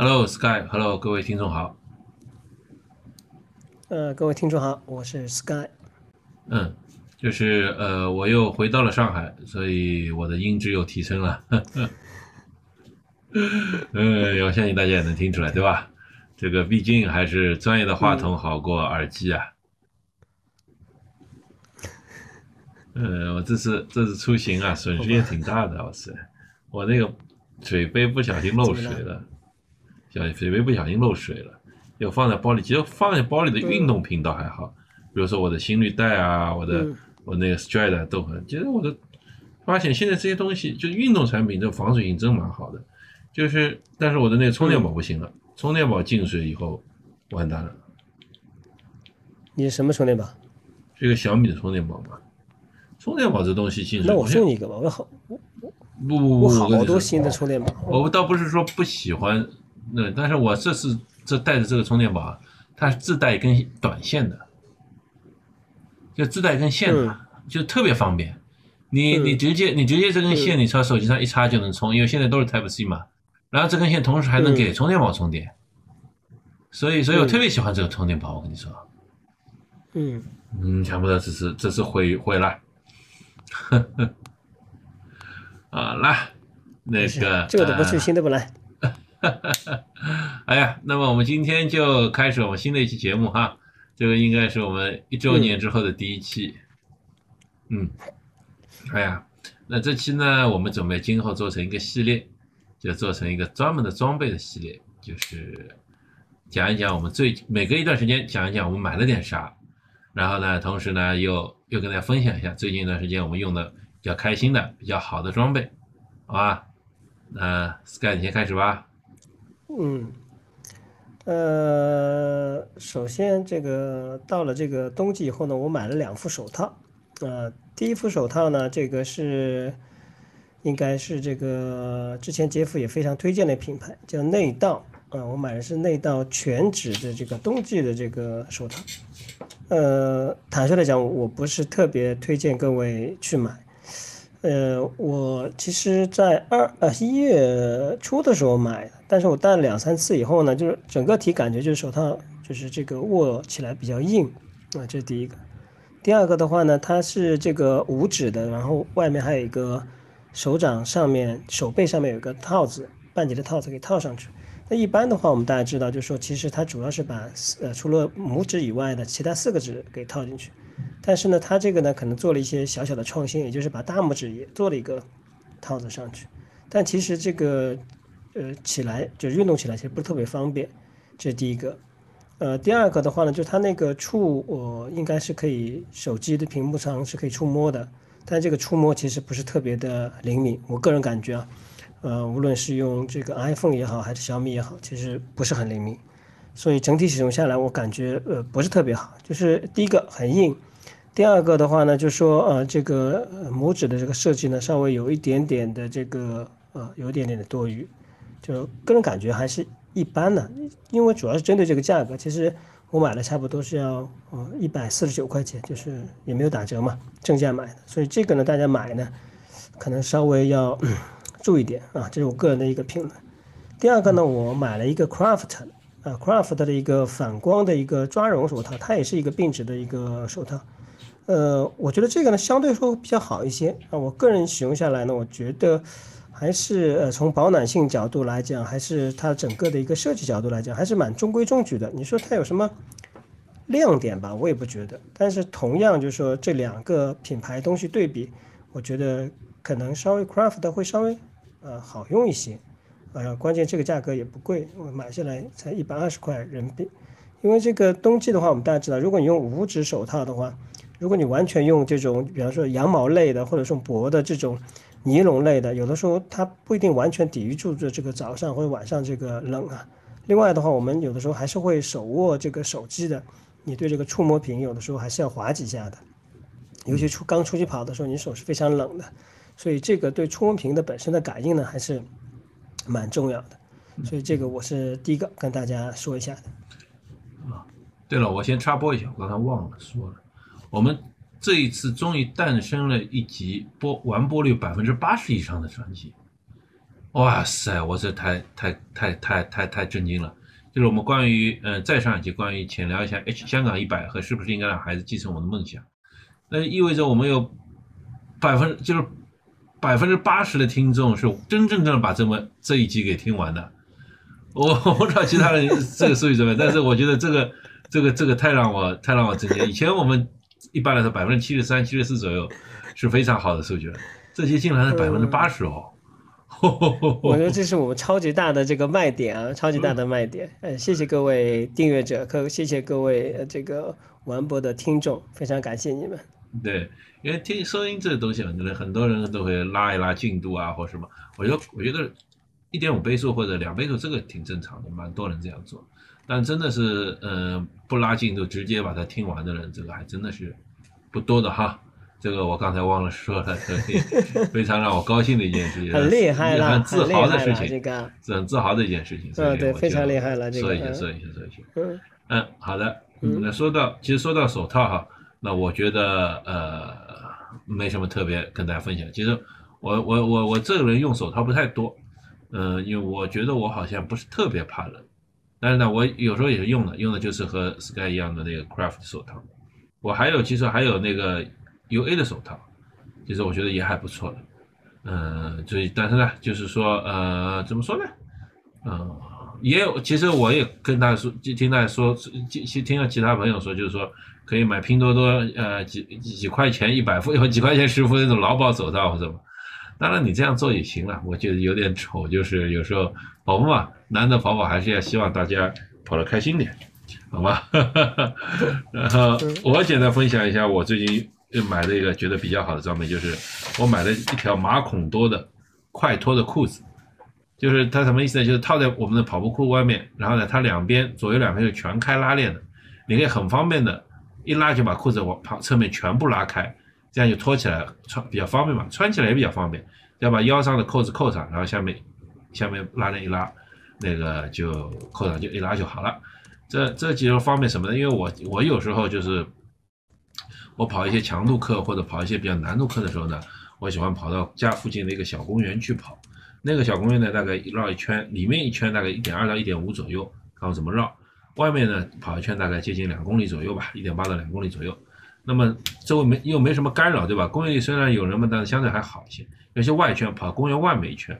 Hello Sky，Hello 各位听众好。呃，各位听众好，我是 Sky。嗯，就是呃，我又回到了上海，所以我的音质又提升了。嗯，我相信大家也能听出来，对吧？这个毕竟还是专业的话筒好过耳机啊。嗯，我这次这次出行啊，损失也挺大的，我是我那个水杯不小心漏水了，小水杯不小心漏水了，又放在包里。其实放在包里的运动品倒还好，比如说我的心率带啊，我的我那个 Stride 都很。其实我的发现现在这些东西，就运动产品，这防水性真蛮好的。就是，但是我的那个充电宝不行了，充电宝进水以后完蛋了。你什么充电宝？是一个小米的充电宝嘛？充电宝这东西进水，那我送你一个吧，我好，不不不，我好多新的充电宝。我倒不是说不喜欢，那但是我这次这带的这个充电宝，它自带一根短线的，就自带一根线的，就特别方便。你你直接你直接这根线你朝手机上一插就能充，因为现在都是 Type C 嘛。然后这根线同时还能给充电宝充电，所以所以我特别喜欢这个充电宝，我跟你说，嗯嗯，想不到这次这次毁毁了，啊来，那个这个都不去，新的不来，哎呀，那么我们今天就开始我们新的一期节目哈，这个应该是我们一周年之后的第一期，嗯，哎呀，那这期呢，我们准备今后做成一个系列。就做成一个专门的装备的系列，就是讲一讲我们最每隔一段时间讲一讲我们买了点啥，然后呢，同时呢又又跟大家分享一下最近一段时间我们用的比较开心的、比较好的装备，好吧？那 Sky 你先开始吧。嗯，呃，首先这个到了这个冬季以后呢，我买了两副手套，呃，第一副手套呢，这个是。应该是这个之前杰夫也非常推荐的品牌，叫内道啊。我买的是内道全脂的这个冬季的这个手套。呃，坦率来讲，我不是特别推荐各位去买。呃，我其实在二呃一月初的时候买的，但是我戴了两三次以后呢，就是整个体感觉就是手套就是这个握起来比较硬啊，这是第一个。第二个的话呢，它是这个五指的，然后外面还有一个。手掌上面、手背上面有个套子，半截的套子给套上去。那一般的话，我们大家知道，就是说，其实它主要是把呃除了拇指以外的其他四个指给套进去。但是呢，它这个呢可能做了一些小小的创新，也就是把大拇指也做了一个套子上去。但其实这个呃起来就运动起来其实不是特别方便，这是第一个。呃，第二个的话呢，就它那个触，我应该是可以手机的屏幕上是可以触摸的。但这个触摸其实不是特别的灵敏，我个人感觉啊，呃，无论是用这个 iPhone 也好，还是小米也好，其实不是很灵敏，所以整体使用下来，我感觉呃不是特别好。就是第一个很硬，第二个的话呢，就说呃这个拇指的这个设计呢，稍微有一点点的这个呃有一点点的多余，就个人感觉还是一般的，因为主要是针对这个价格，其实。我买了差不多是要呃一百四十九块钱，就是也没有打折嘛，正价买的。所以这个呢，大家买呢，可能稍微要注意点啊，这是我个人的一个评论。第二个呢，我买了一个 Craft 啊，Craft 的一个反光的一个抓绒手套，它也是一个并指的一个手套。呃，我觉得这个呢相对说比较好一些啊，我个人使用下来呢，我觉得。还是呃，从保暖性角度来讲，还是它整个的一个设计角度来讲，还是蛮中规中矩的。你说它有什么亮点吧？我也不觉得。但是同样就是说这两个品牌东西对比，我觉得可能稍微 Craft 会稍微呃好用一些。呃，关键这个价格也不贵，买下来才一百二十块人民币。因为这个冬季的话，我们大家知道，如果你用五指手套的话，如果你完全用这种，比方说羊毛类的，或者说薄的这种。尼龙类的，有的时候它不一定完全抵御住这这个早上或者晚上这个冷啊。另外的话，我们有的时候还是会手握这个手机的，你对这个触摸屏有的时候还是要划几下的。尤其出刚出去跑的时候，你手是非常冷的，所以这个对触摸屏的本身的感应呢，还是蛮重要的。所以这个我是第一个跟大家说一下的。啊，对了，我先插播一下，我刚才忘了说了，我们。这一次终于诞生了一集播完播率百分之八十以上的专辑，哇塞，我这太太太太太太震惊了。就是我们关于呃再上一集关于浅聊一下 H 香港一百和是不是应该让孩子继承我的梦想，那意味着我们有百分就是百分之八十的听众是真真正正把这么这一集给听完的。我 我不知道其他人这个数据怎么样，但是我觉得这个这个这个太让我太让我震惊。以前我们一般来说百分之七十三、七十四左右是非常好的数据了，这些竟然是百分之八十哦。我觉得 这是我们超级大的这个卖点啊，超级大的卖点。呃，谢谢各位订阅者，各谢谢各位这个玩博的听众，非常感谢你们。对，因为听收音这个东西，很多人很多人都会拉一拉进度啊，或什么。我觉得我觉得一点五倍速或者两倍速这个挺正常的，蛮多人这样做。但真的是，嗯，不拉进度直接把它听完的人，这个还真的是不多的哈。这个我刚才忘了说了，非常让我高兴的一件事情，很厉害了，很自豪的事情，这个是很自豪的一件事情。嗯，对，非常厉害了，这个。说一下，说一下，说一下。嗯嗯，好的。嗯，那说到，其实说到手套哈，那我觉得呃没什么特别跟大家分享。其实我我我我这个人用手套不太多，嗯，因为我觉得我好像不是特别怕冷，但是呢，我有时候也是用的，用的就是和 Sky 一样的那个 Craft 手套。我还有，其实还有那个。U A 的手套，其实我觉得也还不错的，嗯，所以但是呢，就是说，呃，怎么说呢？嗯，也有，其实我也跟大家说，就听大家说，听听了其他朋友说，就是说可以买拼多多，呃，几几块钱一百副，或几块钱十副那种劳保手套或者什么。当然你这样做也行了，我觉得有点丑，就是有时候跑步嘛，难得跑跑，还是要希望大家跑得开心点，好吧？然后我简单分享一下我最近。又买的一个觉得比较好的装备，就是我买了一条马孔多的快脱的裤子，就是它什么意思呢？就是套在我们的跑步裤外面，然后呢，它两边左右两边是全开拉链的，你可以很方便的，一拉就把裤子往旁侧面全部拉开，这样就脱起来穿比较方便嘛，穿起来也比较方便。要把腰上的扣子扣上，然后下面下面拉链一拉，那个就扣上就一拉就好了。这这几种方便什么呢？因为我我有时候就是。我跑一些强度课或者跑一些比较难度课的时候呢，我喜欢跑到家附近的一个小公园去跑。那个小公园呢，大概绕一圈，里面一圈大概一点二到一点五左右，看我怎么绕。外面呢，跑一圈大概接近两公里左右吧，一点八到两公里左右。那么周围没又没什么干扰，对吧？公园里虽然有人们，但是相对还好一些。有些外圈跑公园外面一圈，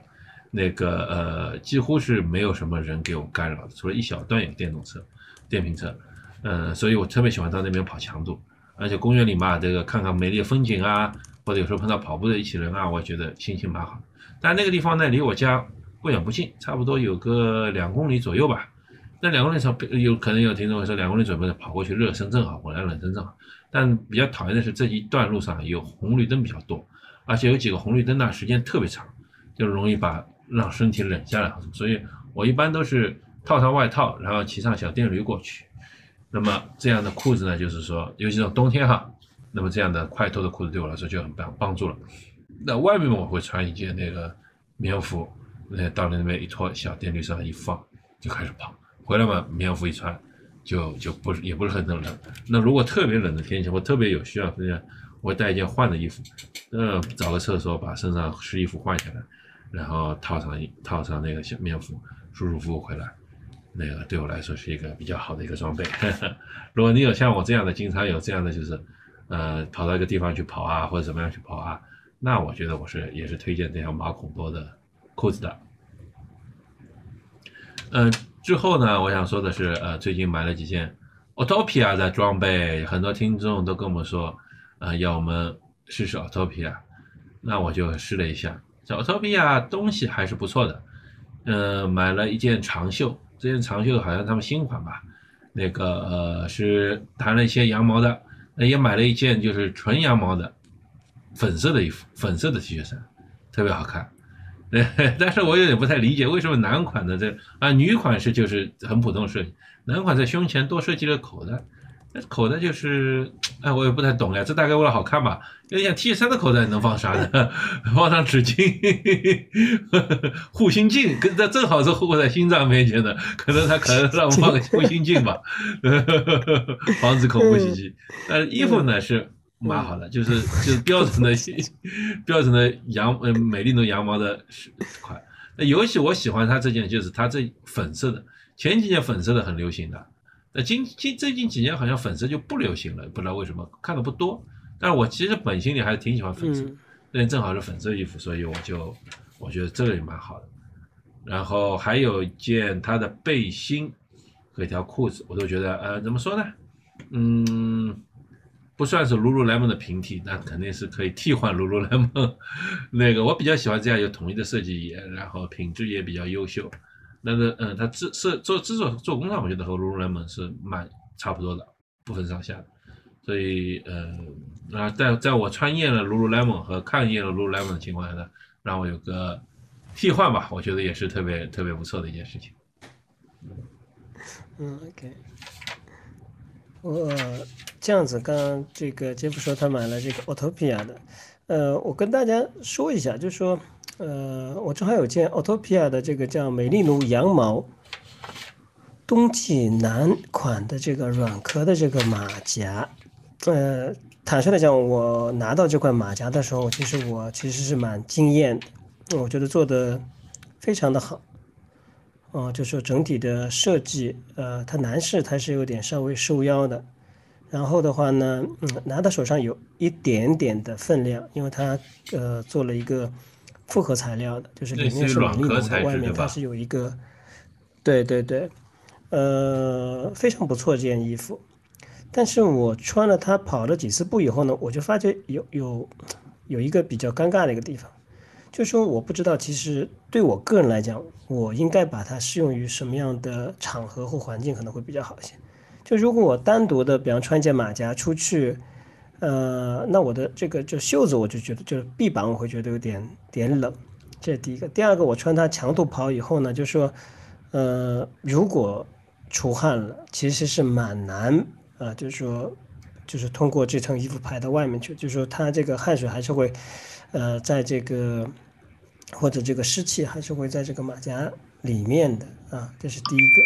那个呃几乎是没有什么人给我干扰的，除了一小段有电动车、电瓶车。嗯，所以我特别喜欢到那边跑强度。而且公园里嘛，这个看看美丽的风景啊，或者有时候碰到跑步的一起人啊，我觉得心情蛮好。但那个地方呢，离我家不远不近，差不多有个两公里左右吧。那两公里上有可能有听众会说，两公里左右跑过去热身正好，我来冷身正好。但比较讨厌的是这一段路上有红绿灯比较多，而且有几个红绿灯呢时间特别长，就容易把让身体冷下来。所以我一般都是套上外套，然后骑上小电驴过去。那么这样的裤子呢，就是说，尤其是冬天哈，那么这样的快脱的裤子对我来说就很帮帮助了。那外面我会穿一件那个棉服，那到了那边一脱，小电驴上一放就开始跑。回来嘛，棉服一穿，就就不是也不是很冷。那如果特别冷的天气，或特别有需要，这样我带一件换的衣服，嗯，找个厕所把身上湿衣服换下来，然后套上套上那个小棉服，舒舒服服回来。那个对我来说是一个比较好的一个装备。如果你有像我这样的，经常有这样的，就是呃跑到一个地方去跑啊，或者怎么样去跑啊，那我觉得我是也是推荐这条马孔多的裤子的。嗯，之后呢，我想说的是，呃，最近买了几件 Autopia 的装备，很多听众都跟我们说，呃，要我们试试 Autopia，那我就试了一下，这 Autopia 东西还是不错的。嗯，买了一件长袖。这件长袖好像他们新款吧，那个呃是弹了一些羊毛的，那也买了一件就是纯羊毛的粉色的衣服，粉色的 T 恤衫，特别好看。对 但是我有点不太理解，为什么男款的这啊女款是就是很普通设计，男款在胸前多设计了口袋。那口袋就是，哎，我也不太懂呀。这大概为了好看吧？有点像 T 三的口袋能放啥呢？放上纸巾、护心镜，跟这正好是护在心脏面前的，可能他可能让我放个护心镜吧，防止恐怖袭击。但是衣服呢是蛮好的，就是就是标准的标准的羊呃美丽奴羊毛的款。那尤其我喜欢它这件，就是它这粉色的，前几年粉色的很流行的，那今今最近几年好像粉色就不流行了，不知道为什么，看的不多。但是我其实本心里还是挺喜欢粉色，那正好是粉色衣服，所以我就我觉得这个也蛮好的。然后还有一件它的背心和一条裤子，我都觉得呃怎么说呢？嗯。不算是 lululemon 的平替，那肯定是可以替换 lululemon。那个我比较喜欢这样有统一的设计，也然后品质也比较优秀。那个嗯，它制设做制作做工上，我觉得和 lululemon 是蛮差不多的，不分上下。所以呃，那，在在我穿厌了 lululemon 和看厌了 lululemon 的情况下呢，让我有个替换吧，我觉得也是特别特别不错的一件事情。嗯，OK。我这样子，刚刚这个杰夫说他买了这个 Autopia 的，呃，我跟大家说一下，就是说，呃，我正好有件 Autopia 的这个叫美丽奴羊毛冬季男款的这个软壳的这个马甲，呃，坦率的讲，我拿到这款马甲的时候，其实我其实是蛮惊艳的，我觉得做的非常的好。哦，就说整体的设计，呃，它男士它是有点稍微收腰的，然后的话呢，嗯，拿到手上有一点点的分量，因为它呃做了一个复合材料的，就是里面是软的，外面它是有一个，对对对，呃，非常不错这件衣服，但是我穿了它跑了几次步以后呢，我就发觉有有有一个比较尴尬的一个地方。就是说我不知道，其实对我个人来讲，我应该把它适用于什么样的场合或环境可能会比较好一些。就如果我单独的，比方穿一件马甲出去，呃，那我的这个就袖子我就觉得就是臂膀我会觉得有点点冷，这是第一个。第二个，我穿它强度跑以后呢，就说，呃，如果出汗了，其实是蛮难啊，就是说，就是通过这层衣服排到外面去，就是说它这个汗水还是会。呃，在这个或者这个湿气还是会在这个马甲里面的啊，这是第一个，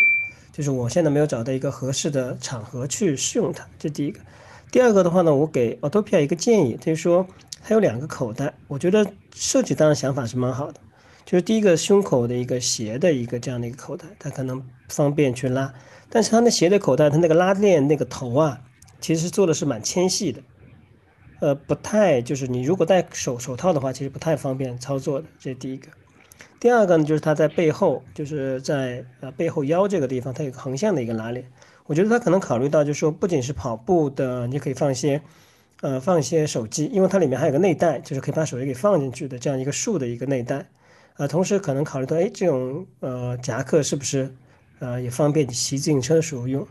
就是我现在没有找到一个合适的场合去试用它，这第一个。第二个的话呢，我给 Autopia 一个建议，就是说它有两个口袋，我觉得设计当然想法是蛮好的，就是第一个胸口的一个斜的一个这样的一个口袋，它可能方便去拉，但是它那斜的口袋，它那个拉链那个头啊，其实做的是蛮纤细的。呃，不太就是你如果戴手手套的话，其实不太方便操作的，这是第一个。第二个呢，就是它在背后，就是在呃背后腰这个地方，它有个横向的一个拉链。我觉得他可能考虑到，就是说不仅是跑步的，你可以放一些，呃，放一些手机，因为它里面还有个内袋，就是可以把手机给放进去的这样一个竖的一个内袋。啊，同时可能考虑到，哎，这种呃夹克是不是呃也方便你骑自行车的时候用？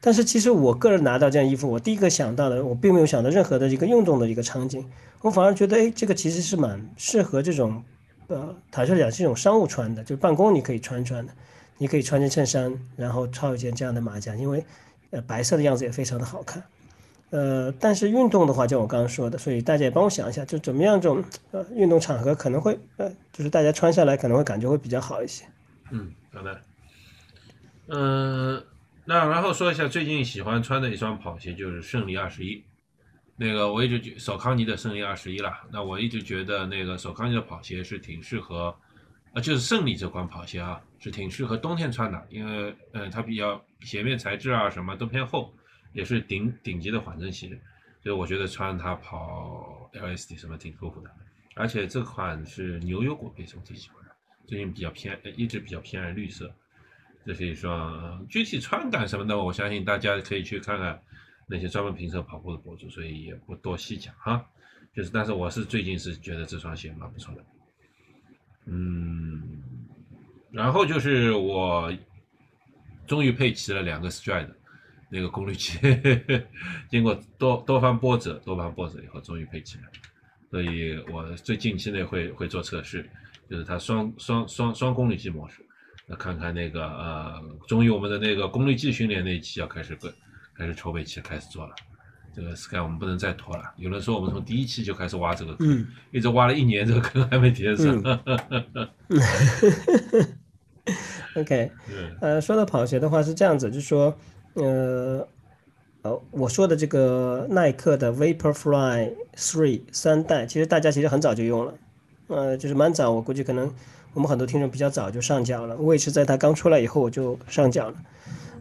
但是其实我个人拿到这件衣服，我第一个想到的，我并没有想到任何的一个运动的一个场景，我反而觉得，哎，这个其实是蛮适合这种，呃，坦率讲是一种商务穿的，就是办公你可以穿穿的，你可以穿件衬衫，然后套一件这样的马甲，因为，呃，白色的样子也非常的好看，呃，但是运动的话，就我刚刚说的，所以大家也帮我想一下，就怎么样这种，呃，运动场合可能会，呃，就是大家穿下来可能会感觉会比较好一些。嗯，好的，嗯。那然后说一下最近喜欢穿的一双跑鞋就是胜利二十一，那个我一直觉索康尼的胜利二十一啦。那我一直觉得那个索康尼的跑鞋是挺适合，啊就是胜利这款跑鞋啊是挺适合冬天穿的，因为嗯它比较鞋面材质啊什么都偏厚，也是顶顶级的缓震鞋，所以我觉得穿它跑 LSD 什么挺舒服的。而且这款是牛油果配色，我挺喜欢的。最近比较偏一直比较偏爱绿色。这是一双具体穿感什么的，我相信大家可以去看看那些专门评测跑步的博主，所以也不多细讲哈。就是，但是我是最近是觉得这双鞋蛮不错的。嗯，然后就是我终于配齐了两个 Stride 那个功率计，经过多多番波折，多番波折以后终于配齐了。所以我最近期内会会做测试，就是它双双双双功率计模式。那看看那个呃，终于我们的那个功率计训练那一期要开始跟开始筹备期开始做了，这个 Sky 我们不能再拖了。有人说我们从第一期就开始挖这个坑，一直挖了一年，这个坑还没填上。OK，呃，说到跑鞋的话是这样子，就是说，呃，呃，我说的这个耐克的 Vaporfly Three 三代，其实大家其实很早就用了，呃，就是蛮早，我估计可能。我们很多听众比较早就上脚了，我也是在它刚出来以后我就上脚了。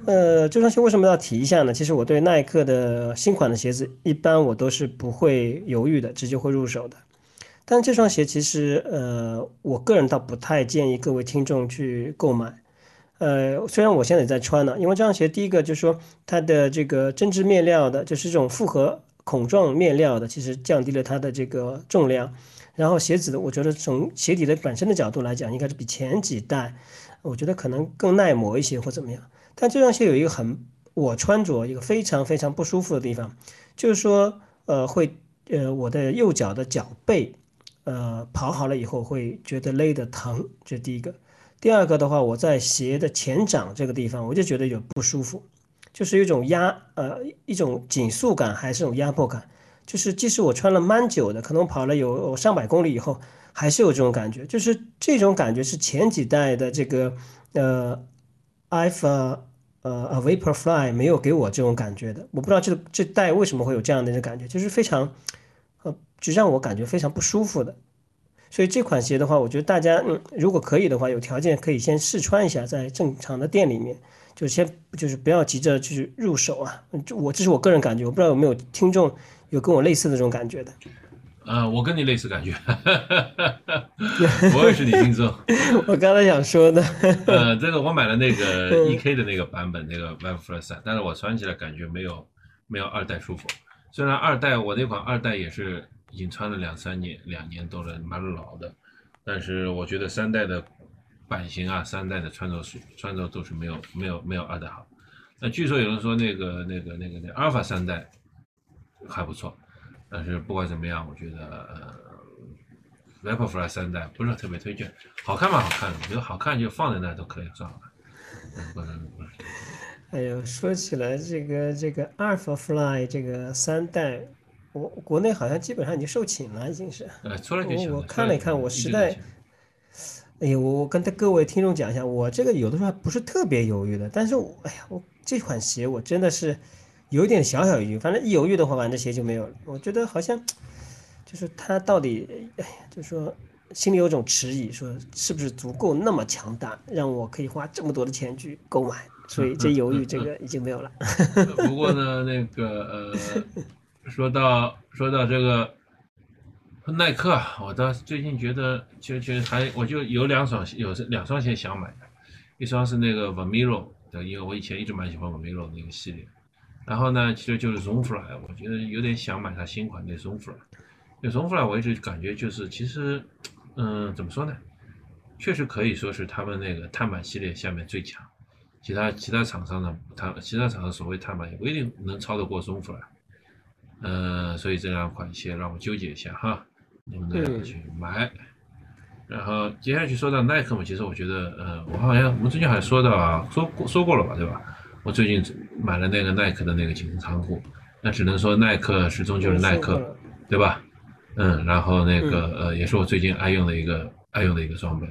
呃，这双鞋为什么要提一下呢？其实我对耐克的新款的鞋子，一般我都是不会犹豫的，直接会入手的。但这双鞋其实，呃，我个人倒不太建议各位听众去购买。呃，虽然我现在也在穿呢，因为这双鞋第一个就是说它的这个针织面料的，就是这种复合孔状面料的，其实降低了它的这个重量。然后鞋子的，我觉得从鞋底的本身的角度来讲，应该是比前几代，我觉得可能更耐磨一些或怎么样。但这双鞋有一个很我穿着一个非常非常不舒服的地方，就是说，呃，会呃我的右脚的脚背，呃跑好了以后会觉得勒得疼，这第一个。第二个的话，我在鞋的前掌这个地方，我就觉得有不舒服，就是一种压呃一种紧束感，还是种压迫感。就是即使我穿了蛮久的，可能跑了有上百公里以后，还是有这种感觉。就是这种感觉是前几代的这个呃。Alpha 呃，A Vaporfly 没有给我这种感觉的，我不知道这这代为什么会有这样的一个感觉，就是非常，呃，就让我感觉非常不舒服的。所以这款鞋的话，我觉得大家嗯，如果可以的话，有条件可以先试穿一下，在正常的店里面，就先就是不要急着去入手啊。就我这是我个人感觉，我不知道有没有听众有跟我类似的这种感觉的。呃，我跟你类似感觉，我也是你听众。我刚才想说的，呃，这个我买了那个 E K 的那个版本，那个 Vaporfly 但是我穿起来感觉没有没有二代舒服。虽然二代我那款二代也是已经穿了两三年，两年多了，蛮老的，但是我觉得三代的版型啊，三代的穿着穿着都是没有没有没有二代好。那据说有人说那个那个那个那阿尔法三代还不错。但是不管怎么样，我觉得呃，Vaporfly 三代不是特别推荐，好看吗？好看，觉得好看就放在那都可以算了。不是不是。哎呦，说起来这个这个 Alphafly 这个三代，我国内好像基本上已经售罄了，已经是。呃，出来就行。我看了一看，我实在，哎呦，我跟各位听众讲一下，我这个有的时候还不是特别犹豫的，但是我哎呀，我这款鞋我真的是。有点小小犹豫，反正一犹豫的话，反正鞋就没有了。我觉得好像就是它到底，哎呀，就是说心里有种迟疑，说是不是足够那么强大，让我可以花这么多的钱去购买。所以这犹豫这个已经没有了。不过呢，那个呃，说到说到这个耐克，我倒最近觉得就就还我就有两双有两双鞋想买，一双是那个 Vomero 的，因为我以前一直蛮喜欢 Vomero 那个系列。然后呢，其实就是 Zonfly，我觉得有点想买它新款的 Zonfly。那 Zonfly 我一直感觉就是，其实，嗯，怎么说呢？确实可以说是他们那个碳板系列下面最强。其他其他厂商呢，它其他厂商所谓碳板也不一定能超得过 Zonfly。嗯，所以这两款鞋让我纠结一下哈，能不能去买？然后接下去说到耐克嘛，其实我觉得，呃，我好像我们最近好像说到啊，说过说过了吧，对吧？我最近买了那个耐克的那个紧身长裤，那只能说耐克始终就是耐克，对吧？嗯，然后那个呃，也是我最近爱用的一个爱用的一个装备。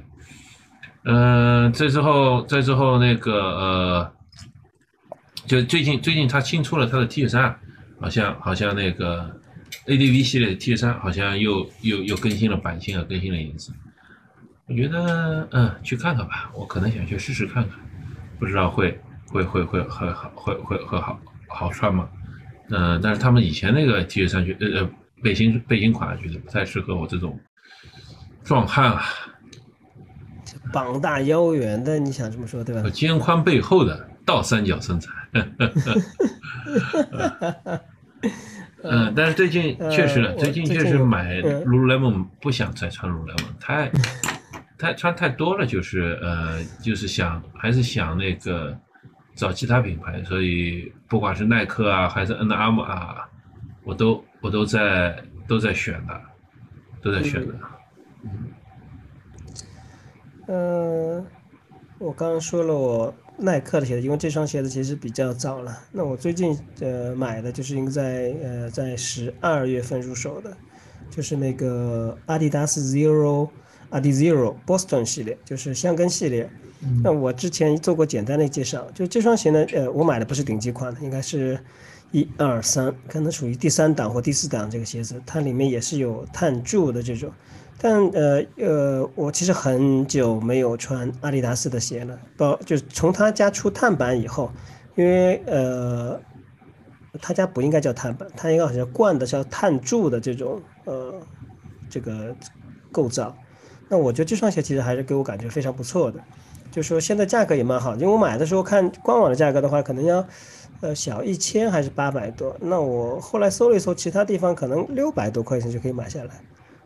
嗯，这之后再之后那个呃，就最近最近他新出了他的 T 恤衫，好像好像那个 ADV 系列的 T 恤衫好像又又又更新了版型啊，更新了颜色。我觉得嗯，去看看吧，我可能想去试试看看，不知道会。会会会会会会会好好穿吗？嗯，但是他们以前那个 T 恤衫，呃呃背心背心款，觉得不太适合我这种壮汉啊。膀大腰圆的，你想这么说对吧？肩宽背厚的倒三角身材。嗯，但是最近确实，最近确实买 Lululemon 不想再穿 Lululemon，太太穿太多了，就是呃，就是想还是想那个。找其他品牌，所以不管是耐克啊，还是 N M 啊，我都我都在都在选的，都在选的。嗯，我刚刚说了我耐克的鞋子，因为这双鞋子其实比较早了。那我最近呃买的就是应该在呃在十二月份入手的，就是那个阿迪达斯 Zero 阿迪 Zero Boston 系列，就是香根系列。那我之前做过简单的介绍，就这双鞋呢，呃，我买的不是顶级款的，应该是一二三，可能属于第三档或第四档这个鞋子，它里面也是有碳柱的这种，但呃呃，我其实很久没有穿阿迪达斯的鞋了，包就是从他家出碳板以后，因为呃，他家不应该叫碳板，他应该好像灌的叫碳柱的这种呃这个构造。那我觉得这双鞋其实还是给我感觉非常不错的，就说现在价格也蛮好，因为我买的时候看官网的价格的话，可能要呃小一千还是八百多，那我后来搜了一搜，其他地方可能六百多块钱就可以买下来。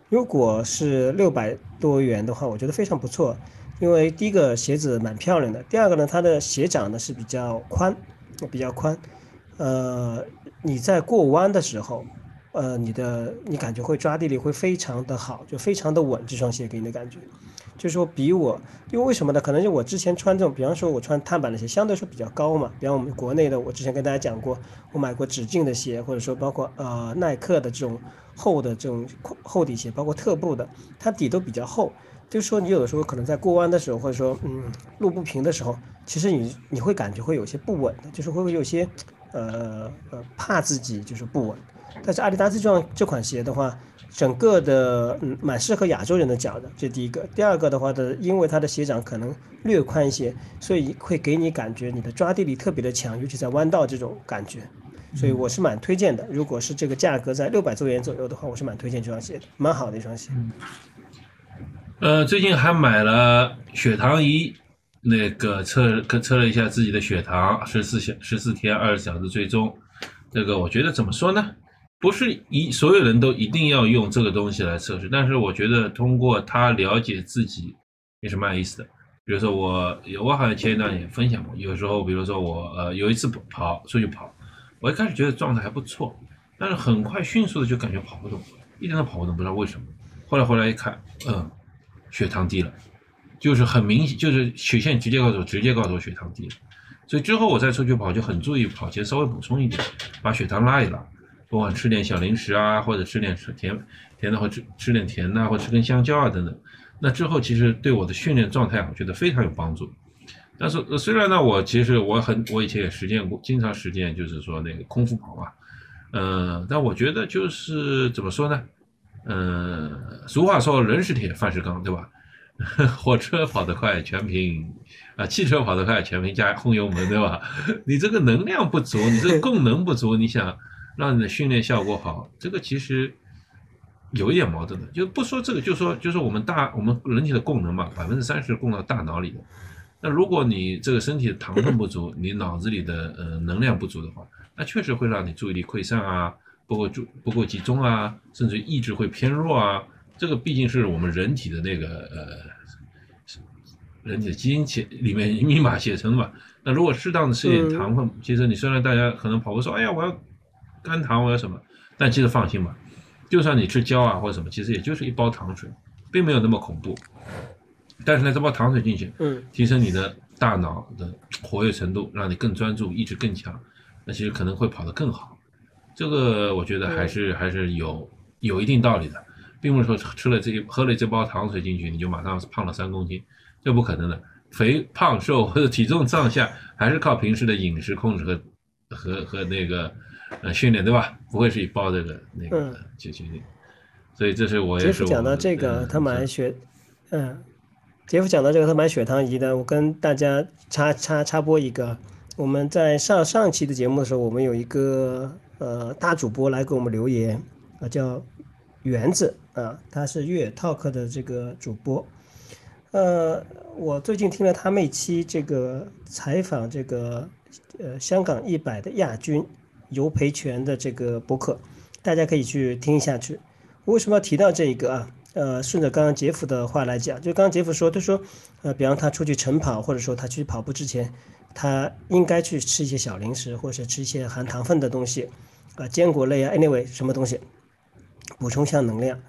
如果是六百多元的话，我觉得非常不错，因为第一个鞋子蛮漂亮的，第二个呢，它的鞋掌呢是比较宽，比较宽，呃，你在过弯的时候。呃，你的你感觉会抓地力会非常的好，就非常的稳。这双鞋给你的感觉，就是说比我，因为为什么呢？可能是我之前穿这种，比方说我穿碳板的鞋，相对说比较高嘛。比方我们国内的，我之前跟大家讲过，我买过直径的鞋，或者说包括呃耐克的这种厚的这种厚底鞋，包括特步的，它底都比较厚。就是说你有的时候可能在过弯的时候，或者说嗯路不平的时候，其实你你会感觉会有些不稳的，就是会不会有些呃呃怕自己就是不稳。但是阿迪达斯这双这款鞋的话，整个的嗯蛮适合亚洲人的脚的，这第一个。第二个的话的，因为它的鞋掌可能略宽一些，所以会给你感觉你的抓地力特别的强，尤其在弯道这种感觉。所以我是蛮推荐的。如果是这个价格在六百多元左右的话，我是蛮推荐这双鞋的，蛮好的一双鞋。呃，最近还买了血糖仪，那个测测了一下自己的血糖，十四小十四天二十小时追踪。这个我觉得怎么说呢？不是一所有人都一定要用这个东西来测试，但是我觉得通过他了解自己也是蛮有意思的。比如说我，我好像前一段也分享过，有时候比如说我呃有一次跑出去跑，我一开始觉得状态还不错，但是很快迅速的就感觉跑不动，一点都跑不动，不知道为什么。后来回来一看，嗯，血糖低了，就是很明显，就是曲线直接告诉我，直接告诉我血糖低了。所以之后我再出去跑就很注意跑前稍微补充一点，把血糖拉一拉。不管吃点小零食啊，或者吃点甜甜的，或吃吃点甜的，或吃根香蕉啊等等，那之后其实对我的训练状态，我觉得非常有帮助。但是虽然呢，我其实我很我以前也实践过，经常实践，就是说那个空腹跑嘛，嗯，但我觉得就是怎么说呢，嗯，俗话说人是铁，饭是钢，对吧？火车跑得快全凭啊，汽车跑得快全凭加轰油门，对吧？你这个能量不足，你这个供能不足，你想。让你的训练效果好，这个其实有一点矛盾的，就不说这个，就说就是我们大我们人体的供能嘛，百分之三十供到大脑里的。那如果你这个身体的糖分不足，你脑子里的呃能量不足的话，那确实会让你注意力溃散啊，不够注不够集中啊，甚至意志会偏弱啊。这个毕竟是我们人体的那个呃人体的基因写里面密码写成的嘛。那如果适当的吃点糖分，其实你虽然大家可能跑步说，哎呀我要。肝糖或者什么？但其实放心吧，就算你吃胶啊或者什么，其实也就是一包糖水，并没有那么恐怖。但是呢，这包糖水进去，嗯，提升你的大脑的活跃程度，让你更专注，意志更强，那其实可能会跑得更好。这个我觉得还是还是有有一定道理的，并不是说吃了这一喝了这包糖水进去，你就马上胖了三公斤，这不可能的。肥胖瘦或者体重上下，还是靠平时的饮食控制和和和那个。呃，训练对吧？不会是以包这个那个去训练，所以这是我也是。杰夫讲到这个，他买血，嗯，杰夫讲到这个，他买血糖仪的，我跟大家插插插播一个，我们在上上期的节目的时候，我们有一个呃大主播来给我们留言啊，叫园子啊，他是越野 talk 的这个主播，呃，我最近听了他们一期这个采访这个呃香港一百的亚军。尤培权的这个博客，大家可以去听一下去。为什么要提到这一个啊？呃，顺着刚刚杰夫的话来讲，就刚刚杰夫说，他说，呃，比方他出去晨跑，或者说他去跑步之前，他应该去吃一些小零食，或者是吃一些含糖分的东西，啊，坚果类啊，anyway 什么东西，补充一下能量。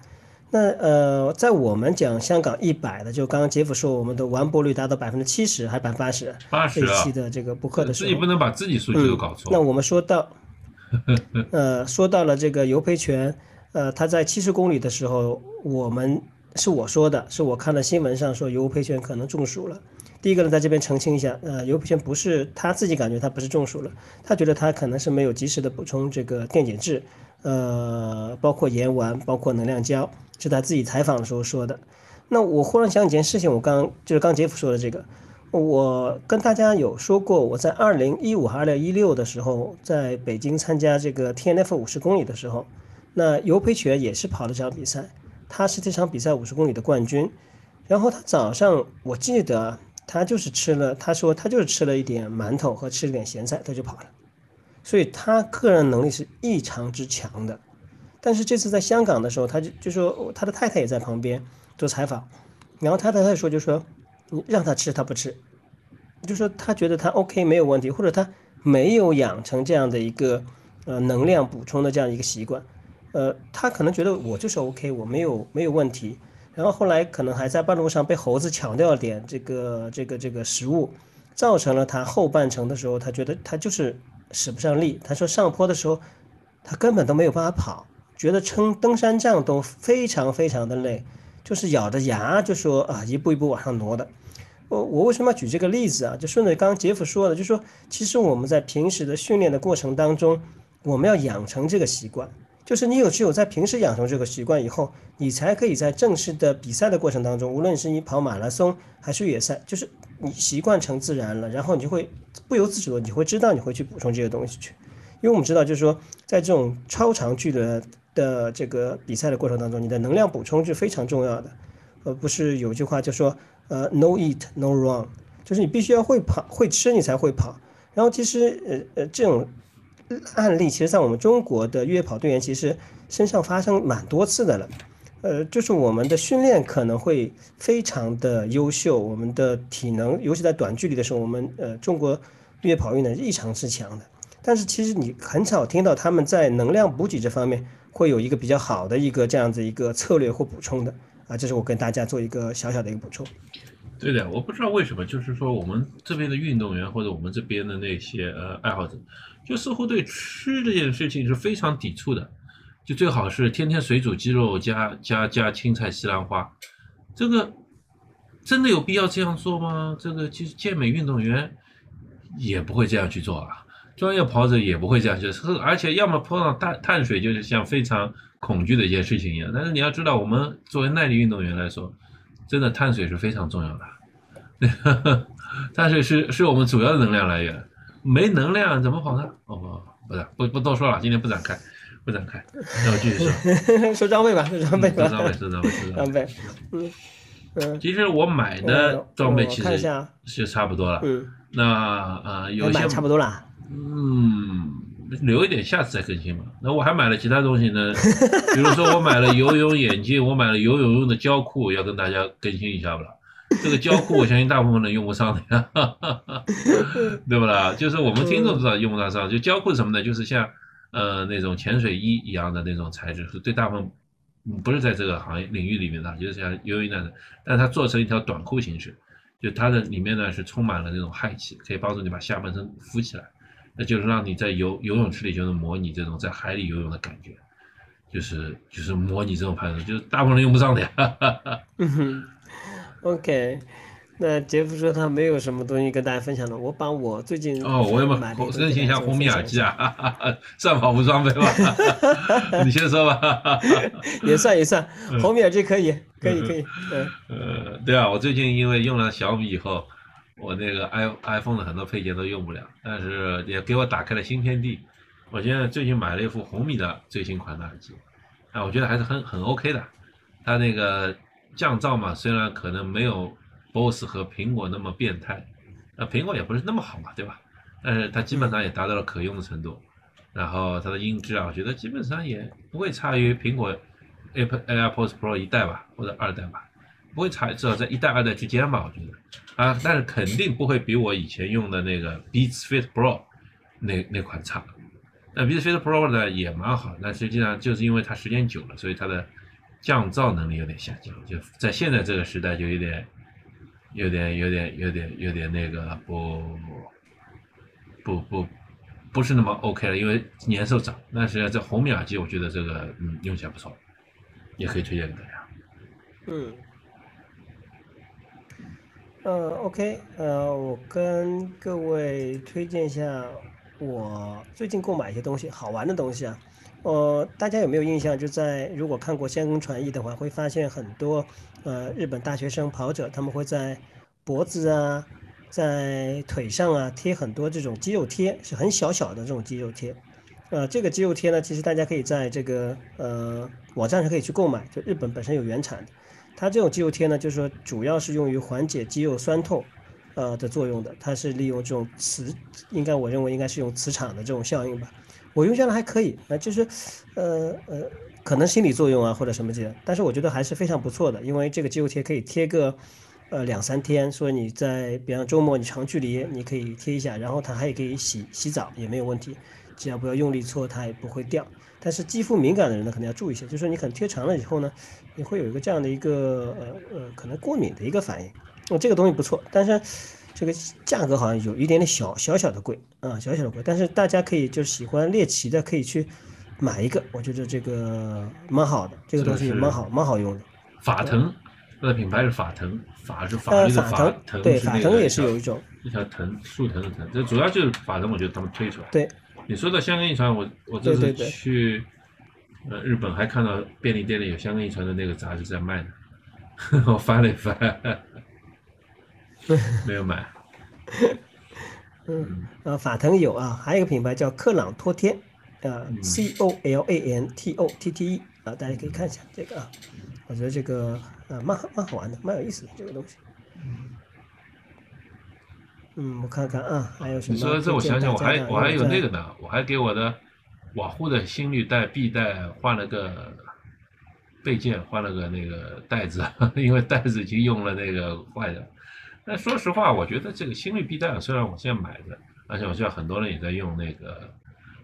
那呃，在我们讲香港一百的，就刚刚杰夫说我们的完播率达到百分之七十，还百分之八十，这一期的这个博客的时候，自己不能把自己数据都搞错。那我们说到。呃，说到了这个尤培全，呃，他在七十公里的时候，我们是我说的，是我看了新闻上说尤培全可能中暑了。第一个呢，在这边澄清一下，呃，尤培全不是他自己感觉他不是中暑了，他觉得他可能是没有及时的补充这个电解质，呃，包括盐丸，包括能量胶，是他自己采访的时候说的。那我忽然想起一件事情，我刚就是刚杰夫说的这个，我跟大家有说过，我在二零一五还二零一六的时候，在北京参加这个 T N F 五十公里的时候，那尤培全也是跑了这场比赛，他是这场比赛五十公里的冠军。然后他早上我记得他就是吃了，他说他就是吃了一点馒头和吃了点咸菜，他就跑了。所以他个人能力是异常之强的。但是这次在香港的时候，他就就说他的太太也在旁边。做采访，然后他太太说，就说你让他吃，他不吃，就说他觉得他 OK 没有问题，或者他没有养成这样的一个呃能量补充的这样一个习惯，呃，他可能觉得我就是 OK，我没有没有问题。然后后来可能还在半路上被猴子抢掉了点这个这个这个食物，造成了他后半程的时候，他觉得他就是使不上力。他说上坡的时候，他根本都没有办法跑，觉得撑登山杖都非常非常的累。就是咬着牙就说啊，一步一步往上挪的。我我为什么要举这个例子啊？就顺着刚刚杰夫说的，就说其实我们在平时的训练的过程当中，我们要养成这个习惯。就是你有只有在平时养成这个习惯以后，你才可以在正式的比赛的过程当中，无论是你跑马拉松还是越野赛，就是你习惯成自然了，然后你就会不由自主的你会知道你会去补充这些东西去。因为我们知道，就是说在这种超长距离的。的这个比赛的过程当中，你的能量补充是非常重要的，呃，不是有句话就说，呃，no eat no run，就是你必须要会跑会吃你才会跑。然后其实呃呃这种案例，其实在我们中国的越野跑队员其实身上发生蛮多次的了，呃，就是我们的训练可能会非常的优秀，我们的体能，尤其在短距离的时候，我们呃中国越野跑运呢异常之强的，但是其实你很少听到他们在能量补给这方面。会有一个比较好的一个这样子一个策略或补充的啊，这是我跟大家做一个小小的一个补充。对的，我不知道为什么，就是说我们这边的运动员或者我们这边的那些呃爱好者，就似乎对吃这件事情是非常抵触的，就最好是天天水煮鸡肉加加加青菜西兰花，这个真的有必要这样做吗？这个其实健美运动员也不会这样去做啊。专业跑者也不会这样，就是而且要么碰到碳碳水，就是像非常恐惧的一件事情一样。但是你要知道，我们作为耐力运动员来说，真的碳水是非常重要的。碳水是是我们主要的能量来源，没能量怎么跑呢？哦，不是，不不多说了，今天不展开，不展开，那我继续说。说装备吧，说装备吧。说装备，说装备，说装备。嗯嗯。其实我买的装备其实是差不多了。嗯。那啊，有些差不多了。嗯，留一点，下次再更新吧。那我还买了其他东西呢，比如说我买了游泳眼镜，我买了游泳用的胶裤，要跟大家更新一下不啦？这个胶裤我相信大部分人用不上的呀，对不啦？就是我们听众知道用不大上，就胶裤什么呢，就是像呃那种潜水衣一样的那种材质，是对大部分不是在这个行业领域里面的，就是像游泳那样的，但它做成一条短裤形式，就它的里面呢是充满了那种氦气，可以帮助你把下半身浮起来。那就是让你在游游泳池里就能模拟这种在海里游泳的感觉，就是就是模拟这种拍摄，就是大部分人用不上的呀。嗯哼，OK，那杰夫说他没有什么东西跟大家分享的，我把我最近哦，我要买更新一下红米耳机啊，算跑步装备吧，你先说吧。也算也算，红米耳机可以，可以可以。呃，对啊，我最近因为用了小米以后。我那个 i iPhone 的很多配件都用不了，但是也给我打开了新天地。我现在最近买了一副红米的最新款的耳机，啊，我觉得还是很很 OK 的。它那个降噪嘛，虽然可能没有 BOSS 和苹果那么变态，那苹果也不是那么好嘛，对吧？但是它基本上也达到了可用的程度。然后它的音质啊，我觉得基本上也不会差于苹果 Apple AirPods Pro 一代吧，或者二代吧。不会差，至少在一代二代之间吧，我觉得啊，但是肯定不会比我以前用的那个 Beats Fit Pro 那那款差。那 Beats Fit Pro 呢也蛮好，但实际上就是因为它时间久了，所以它的降噪能力有点下降，就在现在这个时代就有点有点有点有点有点那个不不不不是那么 OK 了，因为年兽长。但是这红米耳机，我觉得这个嗯用起来不错，也可以推荐给大家。嗯。呃，OK，呃，我跟各位推荐一下我最近购买一些东西，好玩的东西啊。呃，大家有没有印象？就在如果看过《香根传译》的话，会发现很多呃日本大学生跑者，他们会在脖子啊、在腿上啊贴很多这种肌肉贴，是很小小的这种肌肉贴。呃，这个肌肉贴呢，其实大家可以在这个呃网站上可以去购买，就日本本身有原产。它这种肌肉贴呢，就是说主要是用于缓解肌肉酸痛，呃的作用的。它是利用这种磁，应该我认为应该是用磁场的这种效应吧。我用下来还可以，那就是，呃呃，可能心理作用啊或者什么的，但是我觉得还是非常不错的，因为这个肌肉贴可以贴个，呃两三天，所以你在比方周末你长距离你可以贴一下，然后它还可以洗洗澡也没有问题。只要不要用力搓，它也不会掉。但是肌肤敏感的人呢，可能要注意一些，就是说你可能贴长了以后呢，你会有一个这样的一个呃呃可能过敏的一个反应。哦，这个东西不错，但是这个价格好像有一点点小小小的贵啊，小小的贵。但是大家可以就是喜欢猎奇的，可以去买一个，我觉得这个蛮好的，这个东西蛮好蛮好用的。法藤，它的品牌是法藤，法是法律的法，藤对法藤也是有一种一条藤树藤的藤，这主要就是法藤，我觉得他们推出来。对。你说的香根一传，我我这次去呃日本还看到便利店里有香根一传的那个杂志在卖呢，我翻了一翻，没有买。嗯，呃，法藤有啊，还有一个品牌叫克朗托天，呃，C O L A N T O T T E 啊，大家可以看一下这个啊，我觉得这个呃蛮蛮好玩的，蛮有意思的这个东西。嗯，我看看啊，还有什么？你说这，我想想，我还我还有那个呢，我还给我的瓦护的心率带臂带换了个备件，换了个那个带子，因为带子已经用了那个坏的。但说实话，我觉得这个心率臂带虽然我现在买的，而且我知道很多人也在用那个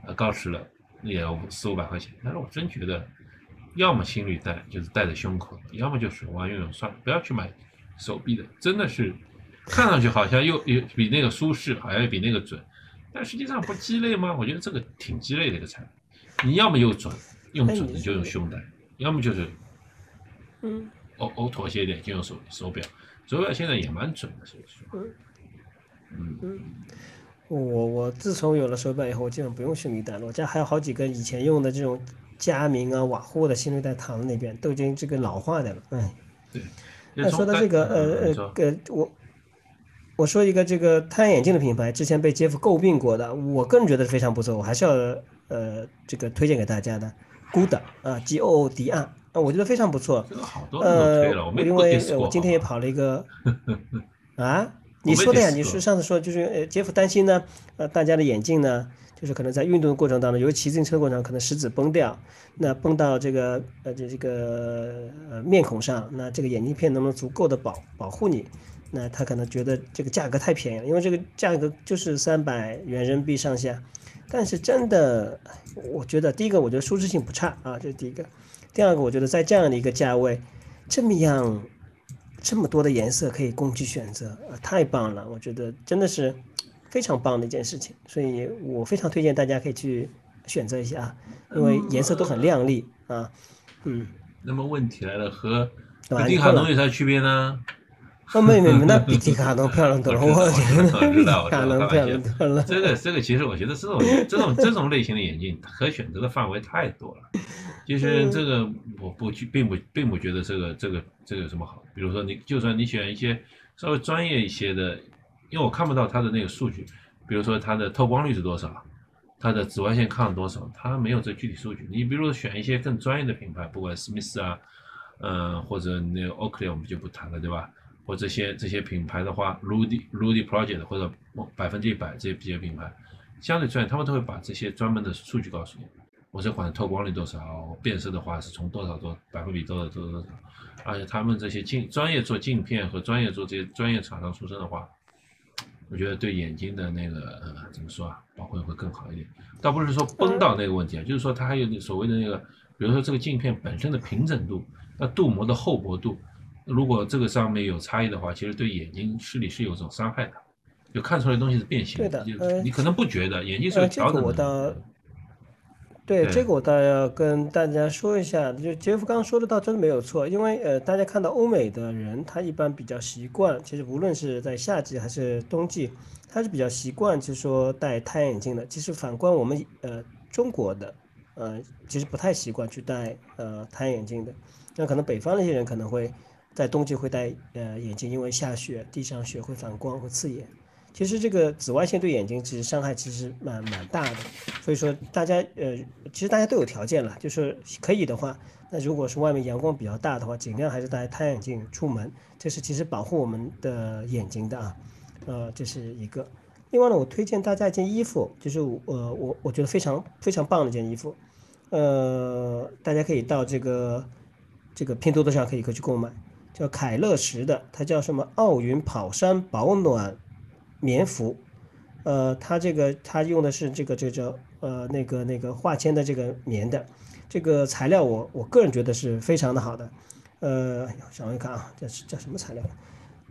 呃高驰了，也要四五百块钱，但是我真觉得，要么心率带就是带在胸口，要么就手腕用用算了，不要去买手臂的，真的是。看上去好像又又比那个舒适，好像又比那个准，但实际上不鸡肋吗？我觉得这个挺鸡肋的一个产品。你要么又准，用准的就用胸带，要么就是，嗯，哦哦妥协一点就用手手表，手表现在也蛮准的，所以说，嗯嗯，我我自从有了手表以后，我基本不用心率带了。我家还有好几个以前用的这种佳明啊、瓦护的心率带躺在那边，都已经这个老化的了。哎，对。那说到这个，呃呃呃，我。我说一个这个太阳眼镜的品牌，之前被杰夫诟病过的，我个人觉得非常不错，我还是要呃这个推荐给大家的，Good 啊，G O O D R 啊，我觉得非常不错。呃，因为我今天也跑了一个 啊，你说的呀，你是上次说就是呃杰夫担心呢，呃大家的眼镜呢，就是可能在运动的过程当中，尤其骑自行车过程中，可能食指崩掉，那崩到这个呃这这个呃面孔上，那这个眼镜片能不能足够的保保护你？那他可能觉得这个价格太便宜了，因为这个价格就是三百元人民币上下。但是真的，我觉得第一个，我觉得舒适性不差啊，这是第一个。第二个，我觉得在这样的一个价位，这么样这么多的颜色可以供去选择，啊，太棒了！我觉得真的是非常棒的一件事情，所以我非常推荐大家可以去选择一下啊，因为颜色都很亮丽啊。嗯。那么问题来了，和迪卡侬有啥区别呢？哦，没没没，那比迪卡侬漂亮多了。我知道，卡侬漂亮多了。这个这个，其实我觉得这种这种这种类型的眼镜可选择的范围太多了。其实这个我不去，并不并不觉得这个这个这个有什么好。比如说你就算你选一些稍微专业一些的，因为我看不到它的那个数据，比如说它的透光率是多少，它的紫外线抗多少，它没有这具体数据。你比如说选一些更专业的品牌，不管史密斯啊，嗯，或者那个 Oakley，我们就不谈了，对吧？或这些这些品牌的话，Rudy Rudy Project 或者百分之一百这些这些品牌，相对专业，他们都会把这些专门的数据告诉你。我这款透光率多少，变色的话是从多少多百分比多少多少多少。而且他们这些镜专业做镜片和专业做这些专业厂商出身的话，我觉得对眼睛的那个呃怎么说啊，保护会更好一点。倒不是说崩到那个问题啊，就是说它还有所谓的那个，比如说这个镜片本身的平整度，那镀膜的厚薄度。如果这个上面有差异的话，其实对眼睛视力是有种伤害的，就看出来东西是变形。对的，你可能不觉得眼睛是有调整的。对，这个我倒要跟大家说一下，就杰夫刚刚说的倒真的没有错，因为呃，大家看到欧美的人，他一般比较习惯，其实无论是在夏季还是冬季，他是比较习惯，就是说戴太阳眼镜的。其实反观我们呃中国的呃，其实不太习惯去戴呃太阳眼镜的。那可能北方那些人可能会在冬季会戴呃眼镜，因为下雪，地上雪会反光，会刺眼。其实这个紫外线对眼睛其实伤害其实蛮蛮大的，所以说大家呃，其实大家都有条件了，就是可以的话，那如果是外面阳光比较大的话，尽量还是戴太阳镜出门，这是其实保护我们的眼睛的啊，呃，这是一个。另外呢，我推荐大家一件衣服，就是呃我我觉得非常非常棒的一件衣服，呃，大家可以到这个这个拼多多上可以去购买，叫凯乐石的，它叫什么？奥云跑山保暖。棉服，呃，它这个它用的是这个这叫呃那个那个化纤的这个棉的，这个材料我我个人觉得是非常的好的，呃，想一看啊，这是叫什么材料？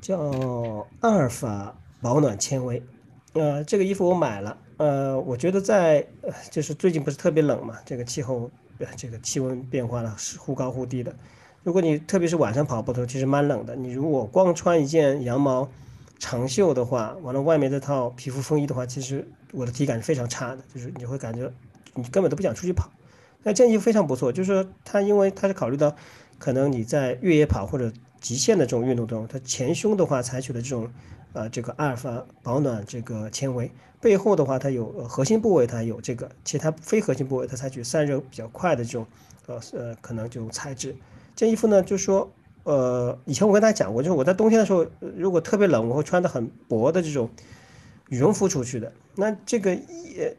叫阿尔法保暖纤维，呃，这个衣服我买了，呃，我觉得在就是最近不是特别冷嘛，这个气候这个气温变化了，是忽高忽低的，如果你特别是晚上跑步的时候，其实蛮冷的，你如果光穿一件羊毛。长袖的话，完了外面这套皮肤风衣的话，其实我的体感是非常差的，就是你会感觉你根本都不想出去跑。那这件衣服非常不错，就是说它因为它是考虑到可能你在越野跑或者极限的这种运动中，它前胸的话采取的这种呃这个阿尔法保暖这个纤维，背后的话它有核心部位它有这个，其他非核心部位它采取散热比较快的这种呃呃可能这种材质。这衣服呢，就是说。呃，以前我跟大家讲过，就是我在冬天的时候，如果特别冷，我会穿的很薄的这种羽绒服出去的。那这个也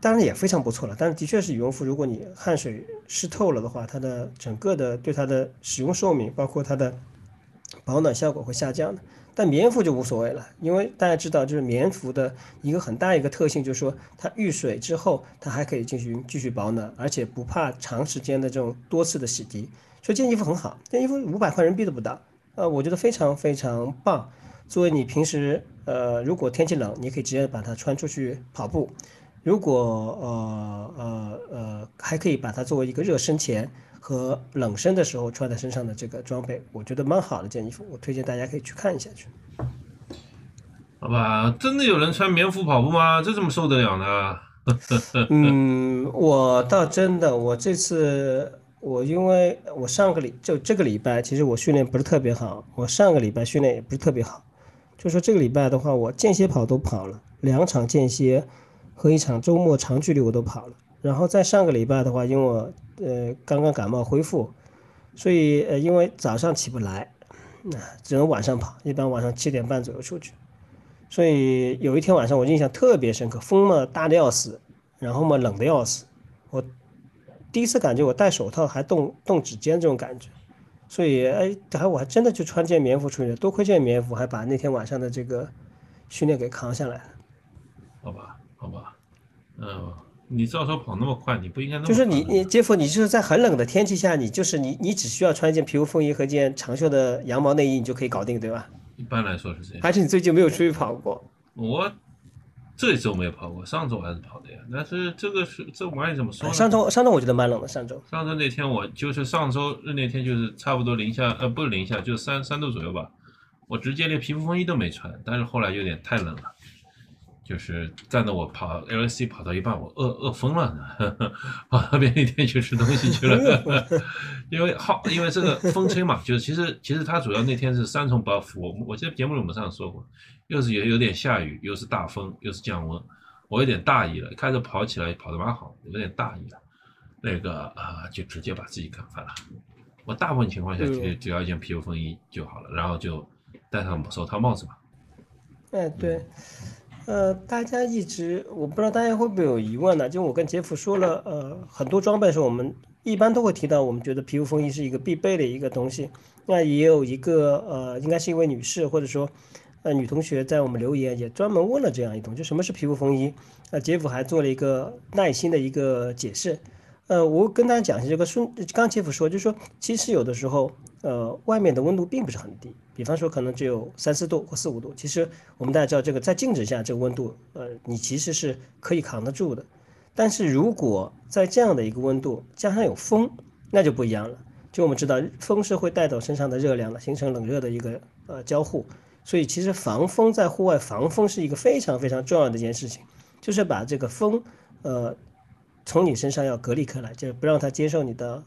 当然也非常不错了，但是的确是羽绒服，如果你汗水湿透了的话，它的整个的对它的使用寿命，包括它的保暖效果会下降的。但棉服就无所谓了，因为大家知道，就是棉服的一个很大一个特性，就是说它遇水之后，它还可以进行继续保暖，而且不怕长时间的这种多次的洗涤。所以这件衣服很好，这件衣服五百块人民币都不到，呃，我觉得非常非常棒。作为你平时，呃，如果天气冷，你可以直接把它穿出去跑步；如果呃呃呃，还可以把它作为一个热身前和冷身的时候穿在身上的这个装备，我觉得蛮好的。这件衣服，我推荐大家可以去看一下去。好吧，真的有人穿棉服跑步吗？这怎么受得了呢？嗯，我倒真的，我这次。我因为我上个礼就这个礼拜，其实我训练不是特别好。我上个礼拜训练也不是特别好，就说这个礼拜的话，我间歇跑都跑了两场间歇和一场周末长距离我都跑了。然后在上个礼拜的话，因为我呃刚刚感冒恢复，所以呃因为早上起不来，那只能晚上跑，一般晚上七点半左右出去。所以有一天晚上我印象特别深刻，风嘛大的要死，然后嘛冷的要死，第一次感觉我戴手套还冻冻指尖这种感觉，所以哎，还我还真的就穿件棉服出去，多亏件棉服，还把那天晚上的这个训练给扛下来了。好吧，好吧，嗯，你照说跑那么快，你不应该那么就是你你杰夫，你就是在很冷的天气下，你就是你你只需要穿一件皮肤风衣和一件长袖的羊毛内衣，你就可以搞定，对吧？一般来说是这样。还是你最近没有出去跑过？我。这一周没有跑过，上周还是跑的呀。但是这个是这玩意怎么说？上周上周我觉得蛮冷的。上周上周那天我就是上周日那天就是差不多零下呃不是零下就三三度左右吧。我直接连皮肤风衣都没穿，但是后来有点太冷了，就是站着我跑 LC 跑到一半我饿饿疯了呢，跑到便利店去吃东西去了。因为好因为这个风吹嘛，就是其实其实它主要那天是三重 buff，我我记得节目里我们上说过。又是有有点下雨，又是大风，又是降温，我有点大意了。开始跑起来跑得蛮好，有点大意了。那个啊，就直接把自己干翻了。我大部分情况下就只要一件皮肤风衣就好了，然后就戴上手套帽子嘛。哎，对，呃，大家一直我不知道大家会不会有疑问呢？就我跟杰夫说了，呃，很多装备的时候我们一般都会提到，我们觉得皮肤风衣是一个必备的一个东西。那也有一个呃，应该是一位女士，或者说。呃，女同学在我们留言也专门问了这样一种，就什么是皮肤风衣？呃，杰夫还做了一个耐心的一个解释。呃，我跟大家讲一下这个顺，刚杰夫说，就是说，其实有的时候，呃，外面的温度并不是很低，比方说可能只有三四度或四五度。其实我们大家知道，这个在静止下，这个温度，呃，你其实是可以扛得住的。但是如果在这样的一个温度加上有风，那就不一样了。就我们知道，风是会带走身上的热量的，形成冷热的一个呃交互。所以其实防风在户外防风是一个非常非常重要的一件事情，就是把这个风，呃，从你身上要隔离开来，就是不让它接受你的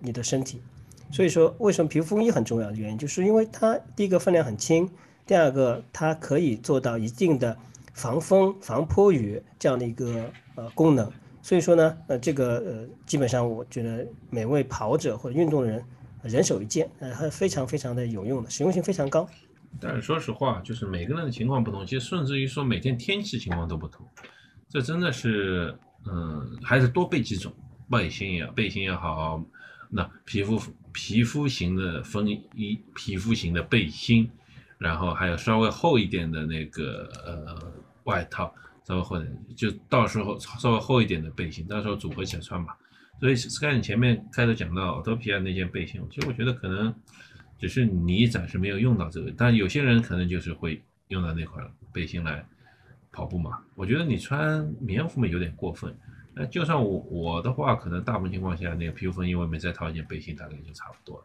你的身体。所以说，为什么皮肤风衣很重要的原因，就是因为它第一个分量很轻，第二个它可以做到一定的防风、防泼雨这样的一个呃功能。所以说呢，呃，这个呃，基本上我觉得每位跑者或者运动人人手一件，呃，还非常非常的有用的，实用性非常高。但是说实话，就是每个人的情况不同，其实甚至于说每天天气情况都不同，这真的是，嗯，还是多备几种背心也背心也好，那皮肤皮肤型的风衣，皮肤型的背心，然后还有稍微厚一点的那个呃外套。稍微厚点，就到时候稍微厚一点的背心，到时候组合起来穿吧。所以，Sky，你前面开头讲到奥托皮亚那件背心，其实我觉得可能只是你暂时没有用到这个，但有些人可能就是会用到那款背心来跑步嘛。我觉得你穿棉服嘛有点过分。那就算我我的话，可能大部分情况下那个皮肤风衣外面再套一件背心，大概就差不多了。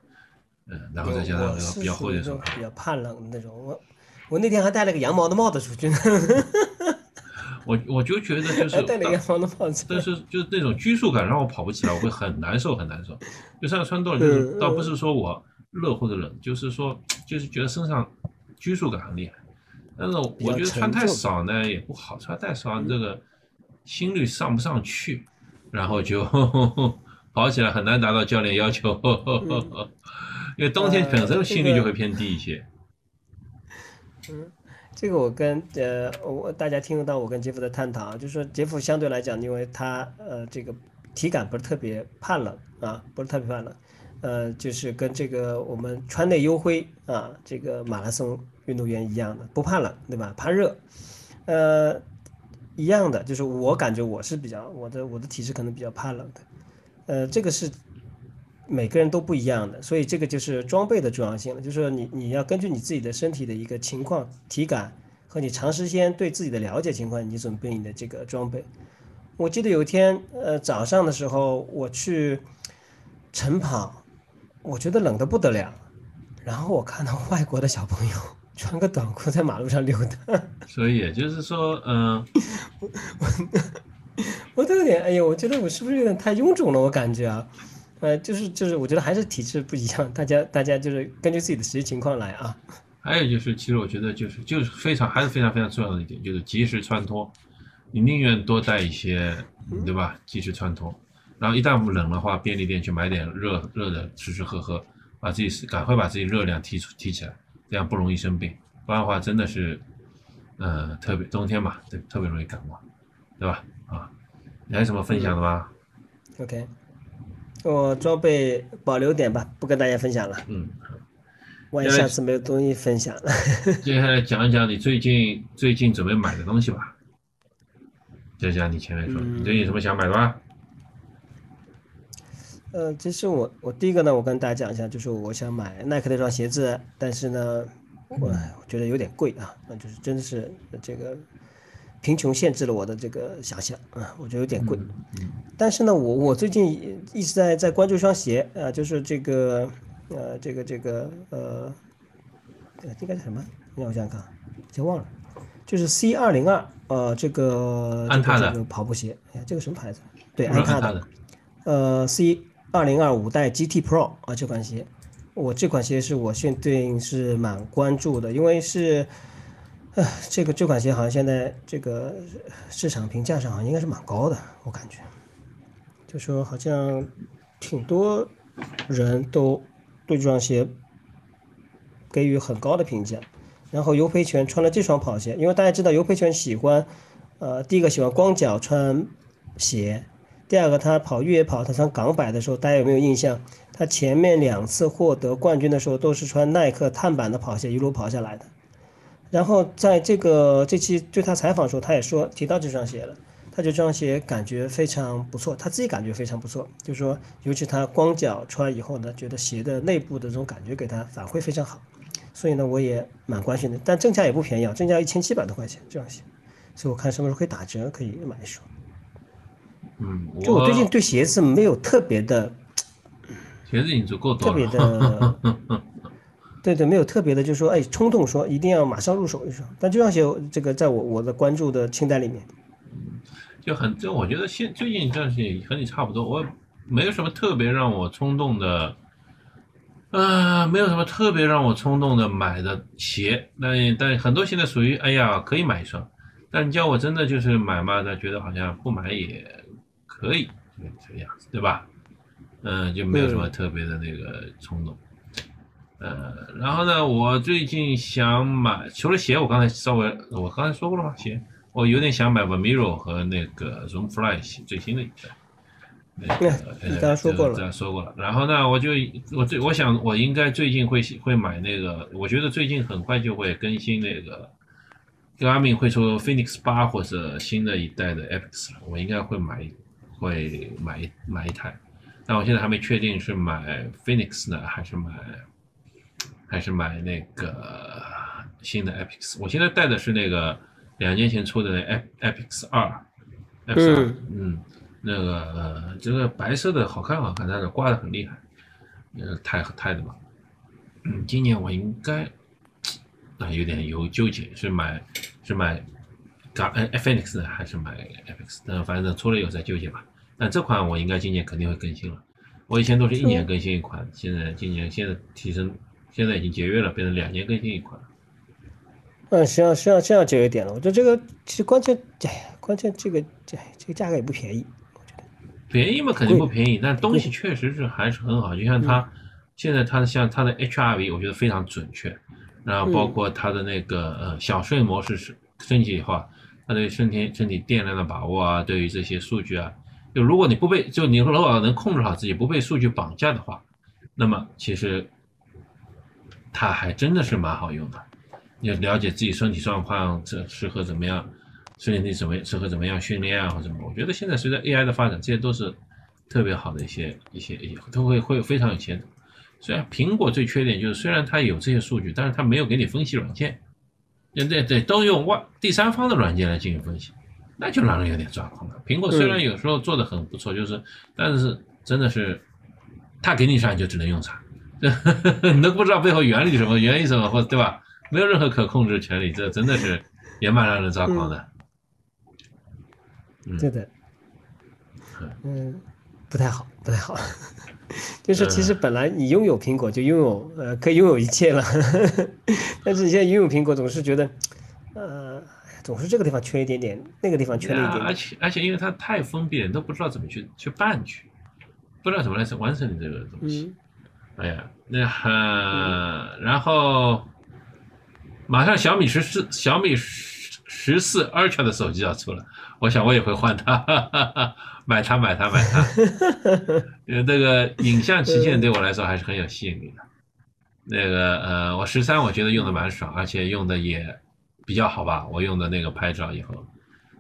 嗯，然后再加上那个比较厚一点手套。比较怕冷的那种，我我那天还戴了个羊毛的帽子出去呢。我我就觉得就 是戴了羊毛的帽子，但是就是那种拘束感让我跑不起来，我会很难受很难受。就算穿多了，就是倒不是说我热或者冷，就是说就是觉得身上拘束感很厉害。但是我觉得穿太少呢也不好，穿太少这个心率上不上去，然后就 跑起来很难达到教练要求。因为冬天本身心率就会偏低一些。嗯。这个我跟呃我大家听得到我跟杰夫的探讨啊，就是说杰夫相对来讲，因为他呃这个体感不是特别怕冷啊，不是特别怕冷，呃就是跟这个我们川内优辉啊这个马拉松运动员一样的，不怕冷对吧？怕热，呃一样的，就是我感觉我是比较我的我的体质可能比较怕冷的，呃这个是。每个人都不一样的，所以这个就是装备的重要性了。就是说，你你要根据你自己的身体的一个情况、体感和你长时间对自己的了解情况，你准备你的这个装备。我记得有一天，呃，早上的时候我去晨跑，我觉得冷的不得了。然后我看到外国的小朋友穿个短裤在马路上溜达。所以也就是说，嗯，我 我都有点，哎呀，我觉得我是不是有点太臃肿了？我感觉啊。呃，就是就是，我觉得还是体质不一样，大家大家就是根据自己的实际情况来啊。还有就是，其实我觉得就是就是非常还是非常非常重要的一点，就是及时穿脱。你宁愿多带一些，对吧？及时穿脱，然后一旦不冷的话，便利店去买点热热的吃吃喝喝，把自己赶快把自己热量提出提起来，这样不容易生病。不然的话，真的是，呃，特别冬天嘛，对，特别容易感冒，对吧？啊，你还有什么分享的吗？OK。我装备保留点吧，不跟大家分享了。嗯，万一下次没有东西分享了。接下来讲一讲你最近最近准备买的东西吧。就像你前面说，你最近有什么想买的吗？呃，其实我我第一个呢，我跟大家讲一下，就是我想买耐克的一双鞋子，但是呢，我我觉得有点贵啊，那就是真的是这个。贫穷限制了我的这个想象啊，我觉得有点贵。但是呢，我我最近一直在在关注一双鞋啊，就是这个呃这个这个呃，应该是什么？让我想想看，先忘了，就是 C 二零二呃这个安踏的跑步鞋。哎呀，这个什么牌子？对，安踏的。呃，C 二零二五代 GT Pro 啊，这款鞋，我这款鞋是我现对应是蛮关注的，因为是。呃，这个这款鞋好像现在这个市场评价上好像应该是蛮高的，我感觉，就说好像挺多人都对这双鞋给予很高的评价。然后尤培权穿了这双跑鞋，因为大家知道尤培权喜欢，呃，第一个喜欢光脚穿鞋，第二个他跑越野跑，他穿港百的时候，大家有没有印象？他前面两次获得冠军的时候都是穿耐克碳板的跑鞋一路跑下来的。然后在这个这期对他采访的时候，他也说提到这双鞋了，他觉得这双鞋感觉非常不错，他自己感觉非常不错，就是说，尤其他光脚穿以后呢，觉得鞋的内部的这种感觉给他反馈非常好，所以呢，我也蛮关心的，但正价也不便宜啊，正价一千七百多块钱这双鞋，所以我看什么时候可以打折，可以买一双。嗯，就我最近对鞋子没有特别的，鞋子已经足够多了。特别的。对对，没有特别的，就是说，哎，冲动说一定要马上入手一双。但这双鞋，这个在我我的关注的清单里面。就很就我觉得现最近这段时间和你差不多，我没有什么特别让我冲动的，呃，没有什么特别让我冲动的买的鞋，但但很多现在属于哎呀可以买一双，但你叫我真的就是买嘛，那觉得好像不买也可以，就这个样子，对吧？嗯，就没有什么特别的那个冲动。呃，然后呢，我最近想买，除了鞋，我刚才稍微我刚才说过了吗？鞋，我有点想买 Vomero 和那个 Zoomfly 最新的一代。那个你刚才说过了 这样说过了。然后呢，我就我最我想我应该最近会会买那个，我觉得最近很快就会更新那个 Garmin 会出 Phoenix 八或者新的一代的 Epix 了，我应该会买会买一买一台。但我现在还没确定是买 Phoenix 呢，还是买还是买那个新的 Epix。我现在带的是那个两年前出的 Epix 二，Epix 二，嗯，那个呃这个白色的好看好看，但是刮的很厉害，呃，钛钛的嘛。嗯，今年我应该啊有点有纠结，是买是买 Gar 呃 Phoenix，还是买 Epix？但反正出了以后再纠结吧。但这款我应该今年肯定会更新了。我以前都是一年更新一款，现在今年现在提升，现在已经节约了，变成两年更新一款。嗯，实际上实际上这样就有点了。我觉得这个其实关键，哎呀，关键这个这这个价格也不便宜，我觉得。便宜嘛，肯定不便宜，但东西确实是还是很好。就像它现在它的像它的 HRV，我觉得非常准确。然后包括它的那个呃小睡模式是升级以后啊，它对身体身体电量的把握啊，对于这些数据啊。就如果你不被，就你如果能控制好自己，不被数据绑架的话，那么其实它还真的是蛮好用的。你了解自己身体状况，这适合怎么样，身体怎么适合怎么样训练啊，或者什么？我觉得现在随着 AI 的发展，这些都是特别好的一些一些一些，都会会非常有前途。虽然苹果最缺点就是，虽然它有这些数据，但是它没有给你分析软件，对对对，都用外第三方的软件来进行分析。那就让人有点抓狂了。苹果虽然有时候做的很不错，就是，但是真的是，他给你啥你就只能用啥，你都不知道背后原理什么，原因什么，或对吧？没有任何可控制权利，这真的是也蛮让人抓狂的。嗯对的，嗯，不太好，不太好。就是其实本来你拥有苹果就拥有呃可以拥有一切了，但是你现在拥有苹果总是觉得，呃。总是这个地方缺一点点，那个地方缺了一点点。而且而且，因为它太封闭了，都不知道怎么去去办去，不知道怎么来完成你这个东西。哎呀，那很，然后马上小米十四、小米十十四 Ultra 的手机要出了，我想我也会换它，买它买它买它。因为 这个影像旗舰对我来说还是很有吸引力的。那个呃，我十三我觉得用的蛮爽，而且用的也。比较好吧，我用的那个拍照以后，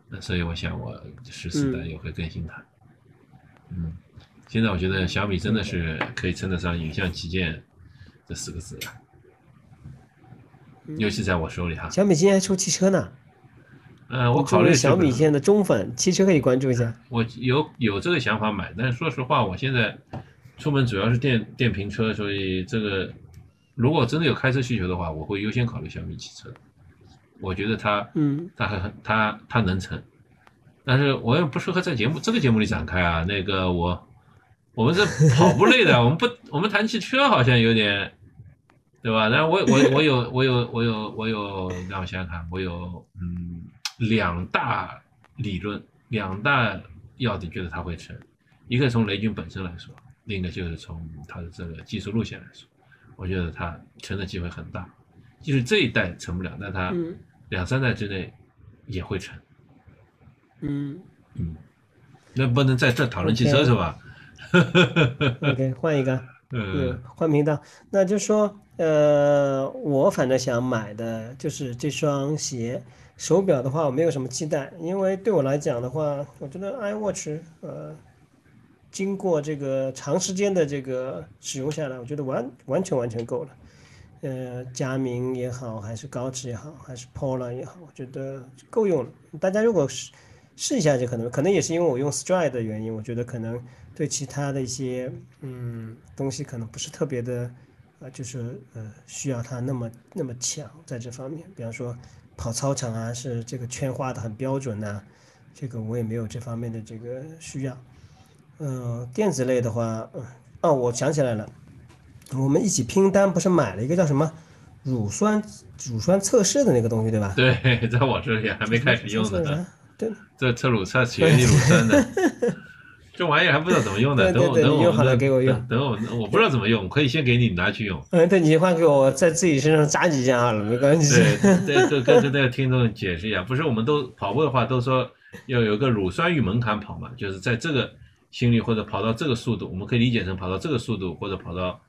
那所以我想我十四代也会更新它。嗯，现在我觉得小米真的是可以称得上影像旗舰这四个字了，尤其在我手里哈。小米今年还出汽车呢。嗯，我考虑小米现在的中粉，汽车可以关注一下。我有有这个想法买，但是说实话，我现在出门主要是电电瓶车，所以这个如果真的有开车需求的话，我会优先考虑小米汽车。我觉得它，嗯，它很它它能成，但是我又不适合在节目这个节目里展开啊。那个我，我们是跑步类的，我们不我们谈汽车好像有点，对吧？然后我我我有我有我有我有让我想想看，我有嗯两大理论，两大要点，觉得它会成。一个从雷军本身来说，另一个就是从他的这个技术路线来说，我觉得他成的机会很大。就是这一代成不了，但它两三代之内也会成。嗯嗯，那不能在这讨论汽车是吧？OK，换一个，嗯，换频道。那就说，呃，我反正想买的就是这双鞋。手表的话，我没有什么期待，因为对我来讲的话，我觉得 iWatch，呃，经过这个长时间的这个使用下来，我觉得完完全完全够了。呃，佳明也好，还是高驰也好，还是 Polar 也好，我觉得够用了。大家如果试试一下，就可能可能也是因为我用 Stride 的原因，我觉得可能对其他的一些嗯东西可能不是特别的，呃，就是呃需要它那么那么强在这方面。比方说跑操场啊，是这个圈画的很标准呐，这个我也没有这方面的这个需要。嗯，电子类的话，嗯，哦，我想起来了，我们一起拼单不是买了一个叫什么乳酸乳酸测试的那个东西，对吧？对，在我这里还没开始用呢。对，这测乳测血液乳酸的，这玩意儿还不知道怎么用呢。等我等我好了给我用。等我我不知道怎么用，可以先给你拿去用。嗯，对，你换给我，在自己身上扎几下好了，没关系。对对，跟跟这个听众解释一下，不是我们都跑步的话都说要有个乳酸阈门槛跑嘛，就是在这个心率或者跑到这个速度，我们可以理解成跑到这个速度或者跑到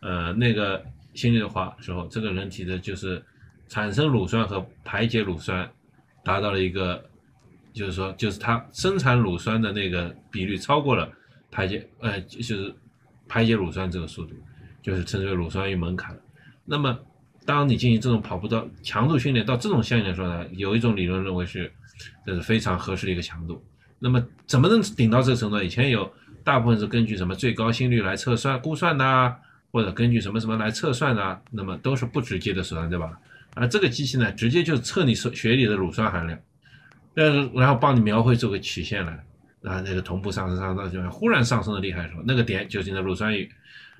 呃那个心率的话时候，这个人体的就是产生乳酸和排解乳酸达到了一个。就是说，就是它生产乳酸的那个比率超过了排解，呃，就是排解乳酸这个速度，就是称之为乳酸阈门槛。那么，当你进行这种跑步到强度训练到这种效应的时候呢，有一种理论认为是这是非常合适的一个强度。那么，怎么能顶到这个程度？以前有大部分是根据什么最高心率来测算估算的，或者根据什么什么来测算的，那么都是不直接的手段，对吧？而这个机器呢，直接就测你血血里的乳酸含量。但是，然后帮你描绘这个曲线来，然后，那个同步上升上升就忽然上升的厉害的时候，那个点就是你的乳酸阈。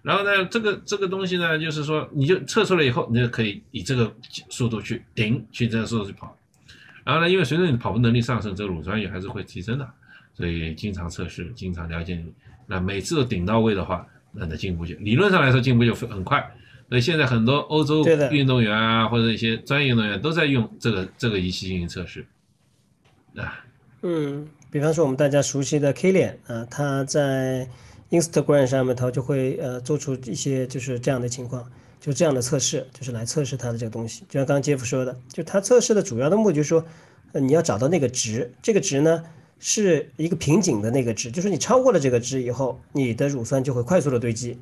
然后呢，这个这个东西呢，就是说你就测出来以后，你就可以以这个速度去顶，去这个速度去跑。然后呢，因为随着你的跑步能力上升，这个乳酸阈还是会提升的，所以经常测试，经常了解你。那每次都顶到位的话，那的进步就理论上来说进步就很快。所以现在很多欧洲运动员啊，或者一些专业运动员都在用这个这个仪器进行测试。嗯，比方说我们大家熟悉的 K 脸啊，他在 Instagram 上面他就会呃做出一些就是这样的情况，就这样的测试，就是来测试他的这个东西。就像刚刚杰夫说的，就他测试的主要的目的就是说，呃你要找到那个值，这个值呢是一个瓶颈的那个值，就是你超过了这个值以后，你的乳酸就会快速的堆积。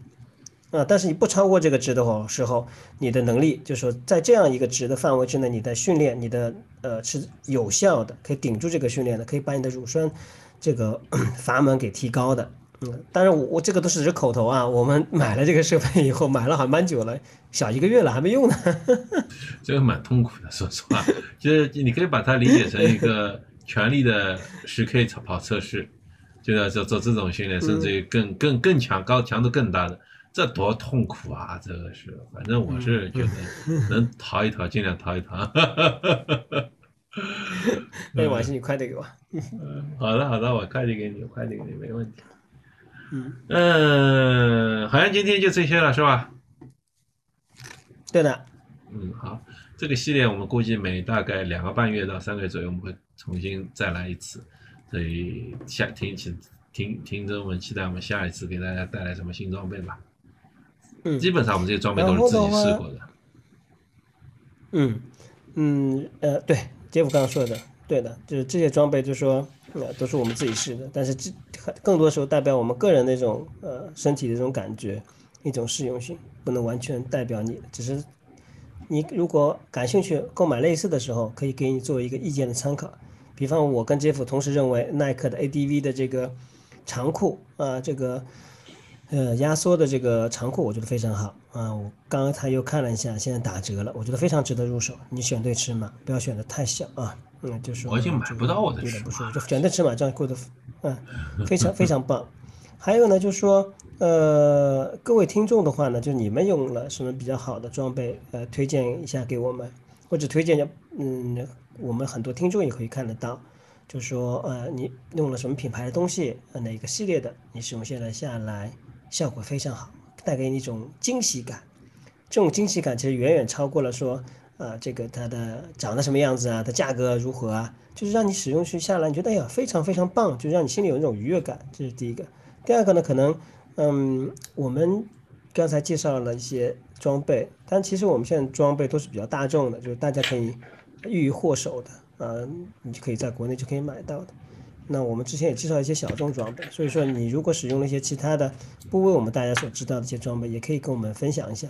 啊，但是你不超过这个值的话时候，你的能力就是说，在这样一个值的范围之内，你的训练，你的呃是有效的，可以顶住这个训练的，可以把你的乳酸这个 阀门给提高的。嗯，当然我我这个都是只口头啊，我们 买了这个设备以后，买了还蛮久了，小一个月了还没用呢。这个蛮痛苦的，说实话，就是你可以把它理解成一个 全力的十 K 跑测试，就要做做这种训练，甚至于更更更强、高强度更大的。这多痛苦啊！这个是，反正我是觉得能逃一逃，尽量逃一逃。那王鑫，你快点给我。好的，好的，我快递给你，快递给你，没问题。嗯嗯，好像今天就这些了，是吧？对的。嗯，好，这个系列我们估计每大概两个半月到三个月左右，我们会重新再来一次，所以下听请听听众们期待我们下一次给大家带来什么新装备吧。基本上我们这些装备都是自己试过的。嗯嗯呃，对，杰夫刚刚说的，对的，就是这些装备，就是说呃都是我们自己试的，但是这更多时候代表我们个人那种呃身体的这种感觉，一种适用性，不能完全代表你。只是你如果感兴趣购买类似的时候，可以给你作为一个意见的参考。比方我跟杰夫同时认为耐克的 ADV 的这个长裤啊，这个。呃，压缩的这个长裤我觉得非常好啊！我刚刚才又看了一下，现在打折了，我觉得非常值得入手。你选对尺码，不要选的太小啊。嗯，就是我已经买不到我的有点不舒服，就选对尺码，这样过得嗯 非常非常棒。还有呢，就是说呃，各位听众的话呢，就你们用了什么比较好的装备，呃，推荐一下给我们，或者推荐嗯，我们很多听众也可以看得到，就是说呃，你用了什么品牌的东西，哪个系列的，你使用下来下来。效果非常好，带给你一种惊喜感。这种惊喜感其实远远超过了说，呃，这个它的长得什么样子啊，它价格如何啊，就是让你使用去下来，你觉得哎呀非常非常棒，就让你心里有那种愉悦感。这是第一个。第二个呢，可能，嗯，我们刚才介绍了一些装备，但其实我们现在装备都是比较大众的，就是大家可以欲获手的，呃，你就可以在国内就可以买到的。那我们之前也介绍一些小众装备，所以说你如果使用了一些其他的不为我们大家所知道的一些装备，也可以跟我们分享一下。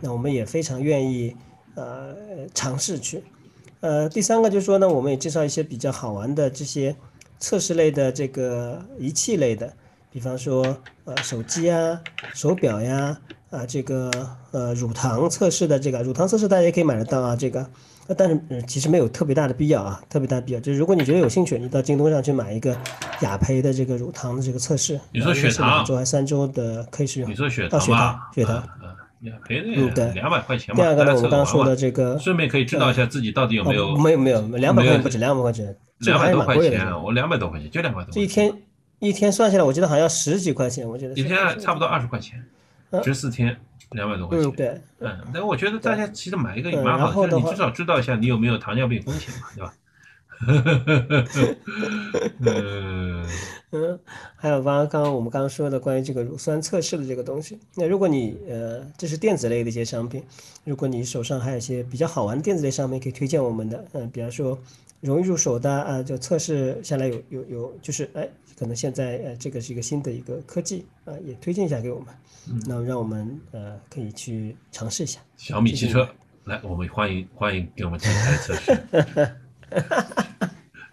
那我们也非常愿意呃尝试去。呃，第三个就是说呢，我们也介绍一些比较好玩的这些测试类的这个仪器类的，比方说呃手机啊、手表呀、啊这个呃乳糖测试的这个乳糖测试，大家也可以买得到啊这个。呃但是、呃其实没有特别大的必要啊，特别大的必要。就是如果你觉得有兴趣，你到京东上去买一个雅培的这个乳糖的这个测试，你说血糖是两周还三周的可以使用。你说血糖血糖？血糖。嗯，嗯赔嗯对两百块钱嘛。第二个呢，我们刚刚说的这个顺便可以知道一下自己到底有没有哦没有没有两百块钱不止，两百块钱，这个多块蛮贵的。钱，我两百多块钱，就两百多。这一天一天算下来，我觉得好像十几块钱，我觉得一天差不多二十块钱，嗯十四天两百多块钱。嗯，对，嗯，但我觉得大家其实买一个也嗯蛮好的，你至少知道一下你有没有糖尿病风险嘛，对吧？嗯，嗯，还有刚刚刚刚我们刚刚说的关于这个乳酸测试的这个东西，那如果你呃这是电子类的一些商品，如果你手上还有一些比较好玩的电子类商品，可以推荐我们的，嗯、比方说容易入手的啊，就测试下来有有有就是哎，可能现在呃这个是一个新的一个科技啊，也推荐一下给我们，那么让我们呃可以去尝试一下。小米汽车，来，我们欢迎欢迎给我们进行测试。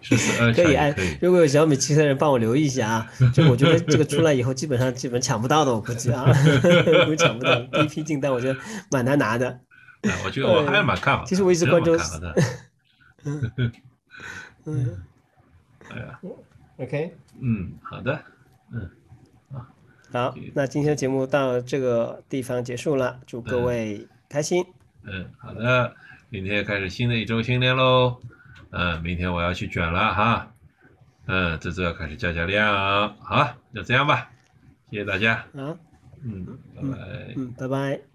十四二可以哎如果有小米汽车人帮我留意一下啊，就我觉得这个出来以后，基本上基本抢不到的，我估计啊，估计抢不到。第一批订单我觉得蛮难拿的。哎我觉得我还是蛮看好的。其实我一直蛮关注看好的。嗯哎呀，，OK，嗯，好的，嗯好，那今天的节目到这个地方结束了，祝各位开心。嗯，好的，明天开始新的一周训练喽。嗯，明天我要去卷了哈。嗯，这周要开始加加量。好，就这样吧，谢谢大家。好，嗯，拜拜。嗯，拜拜。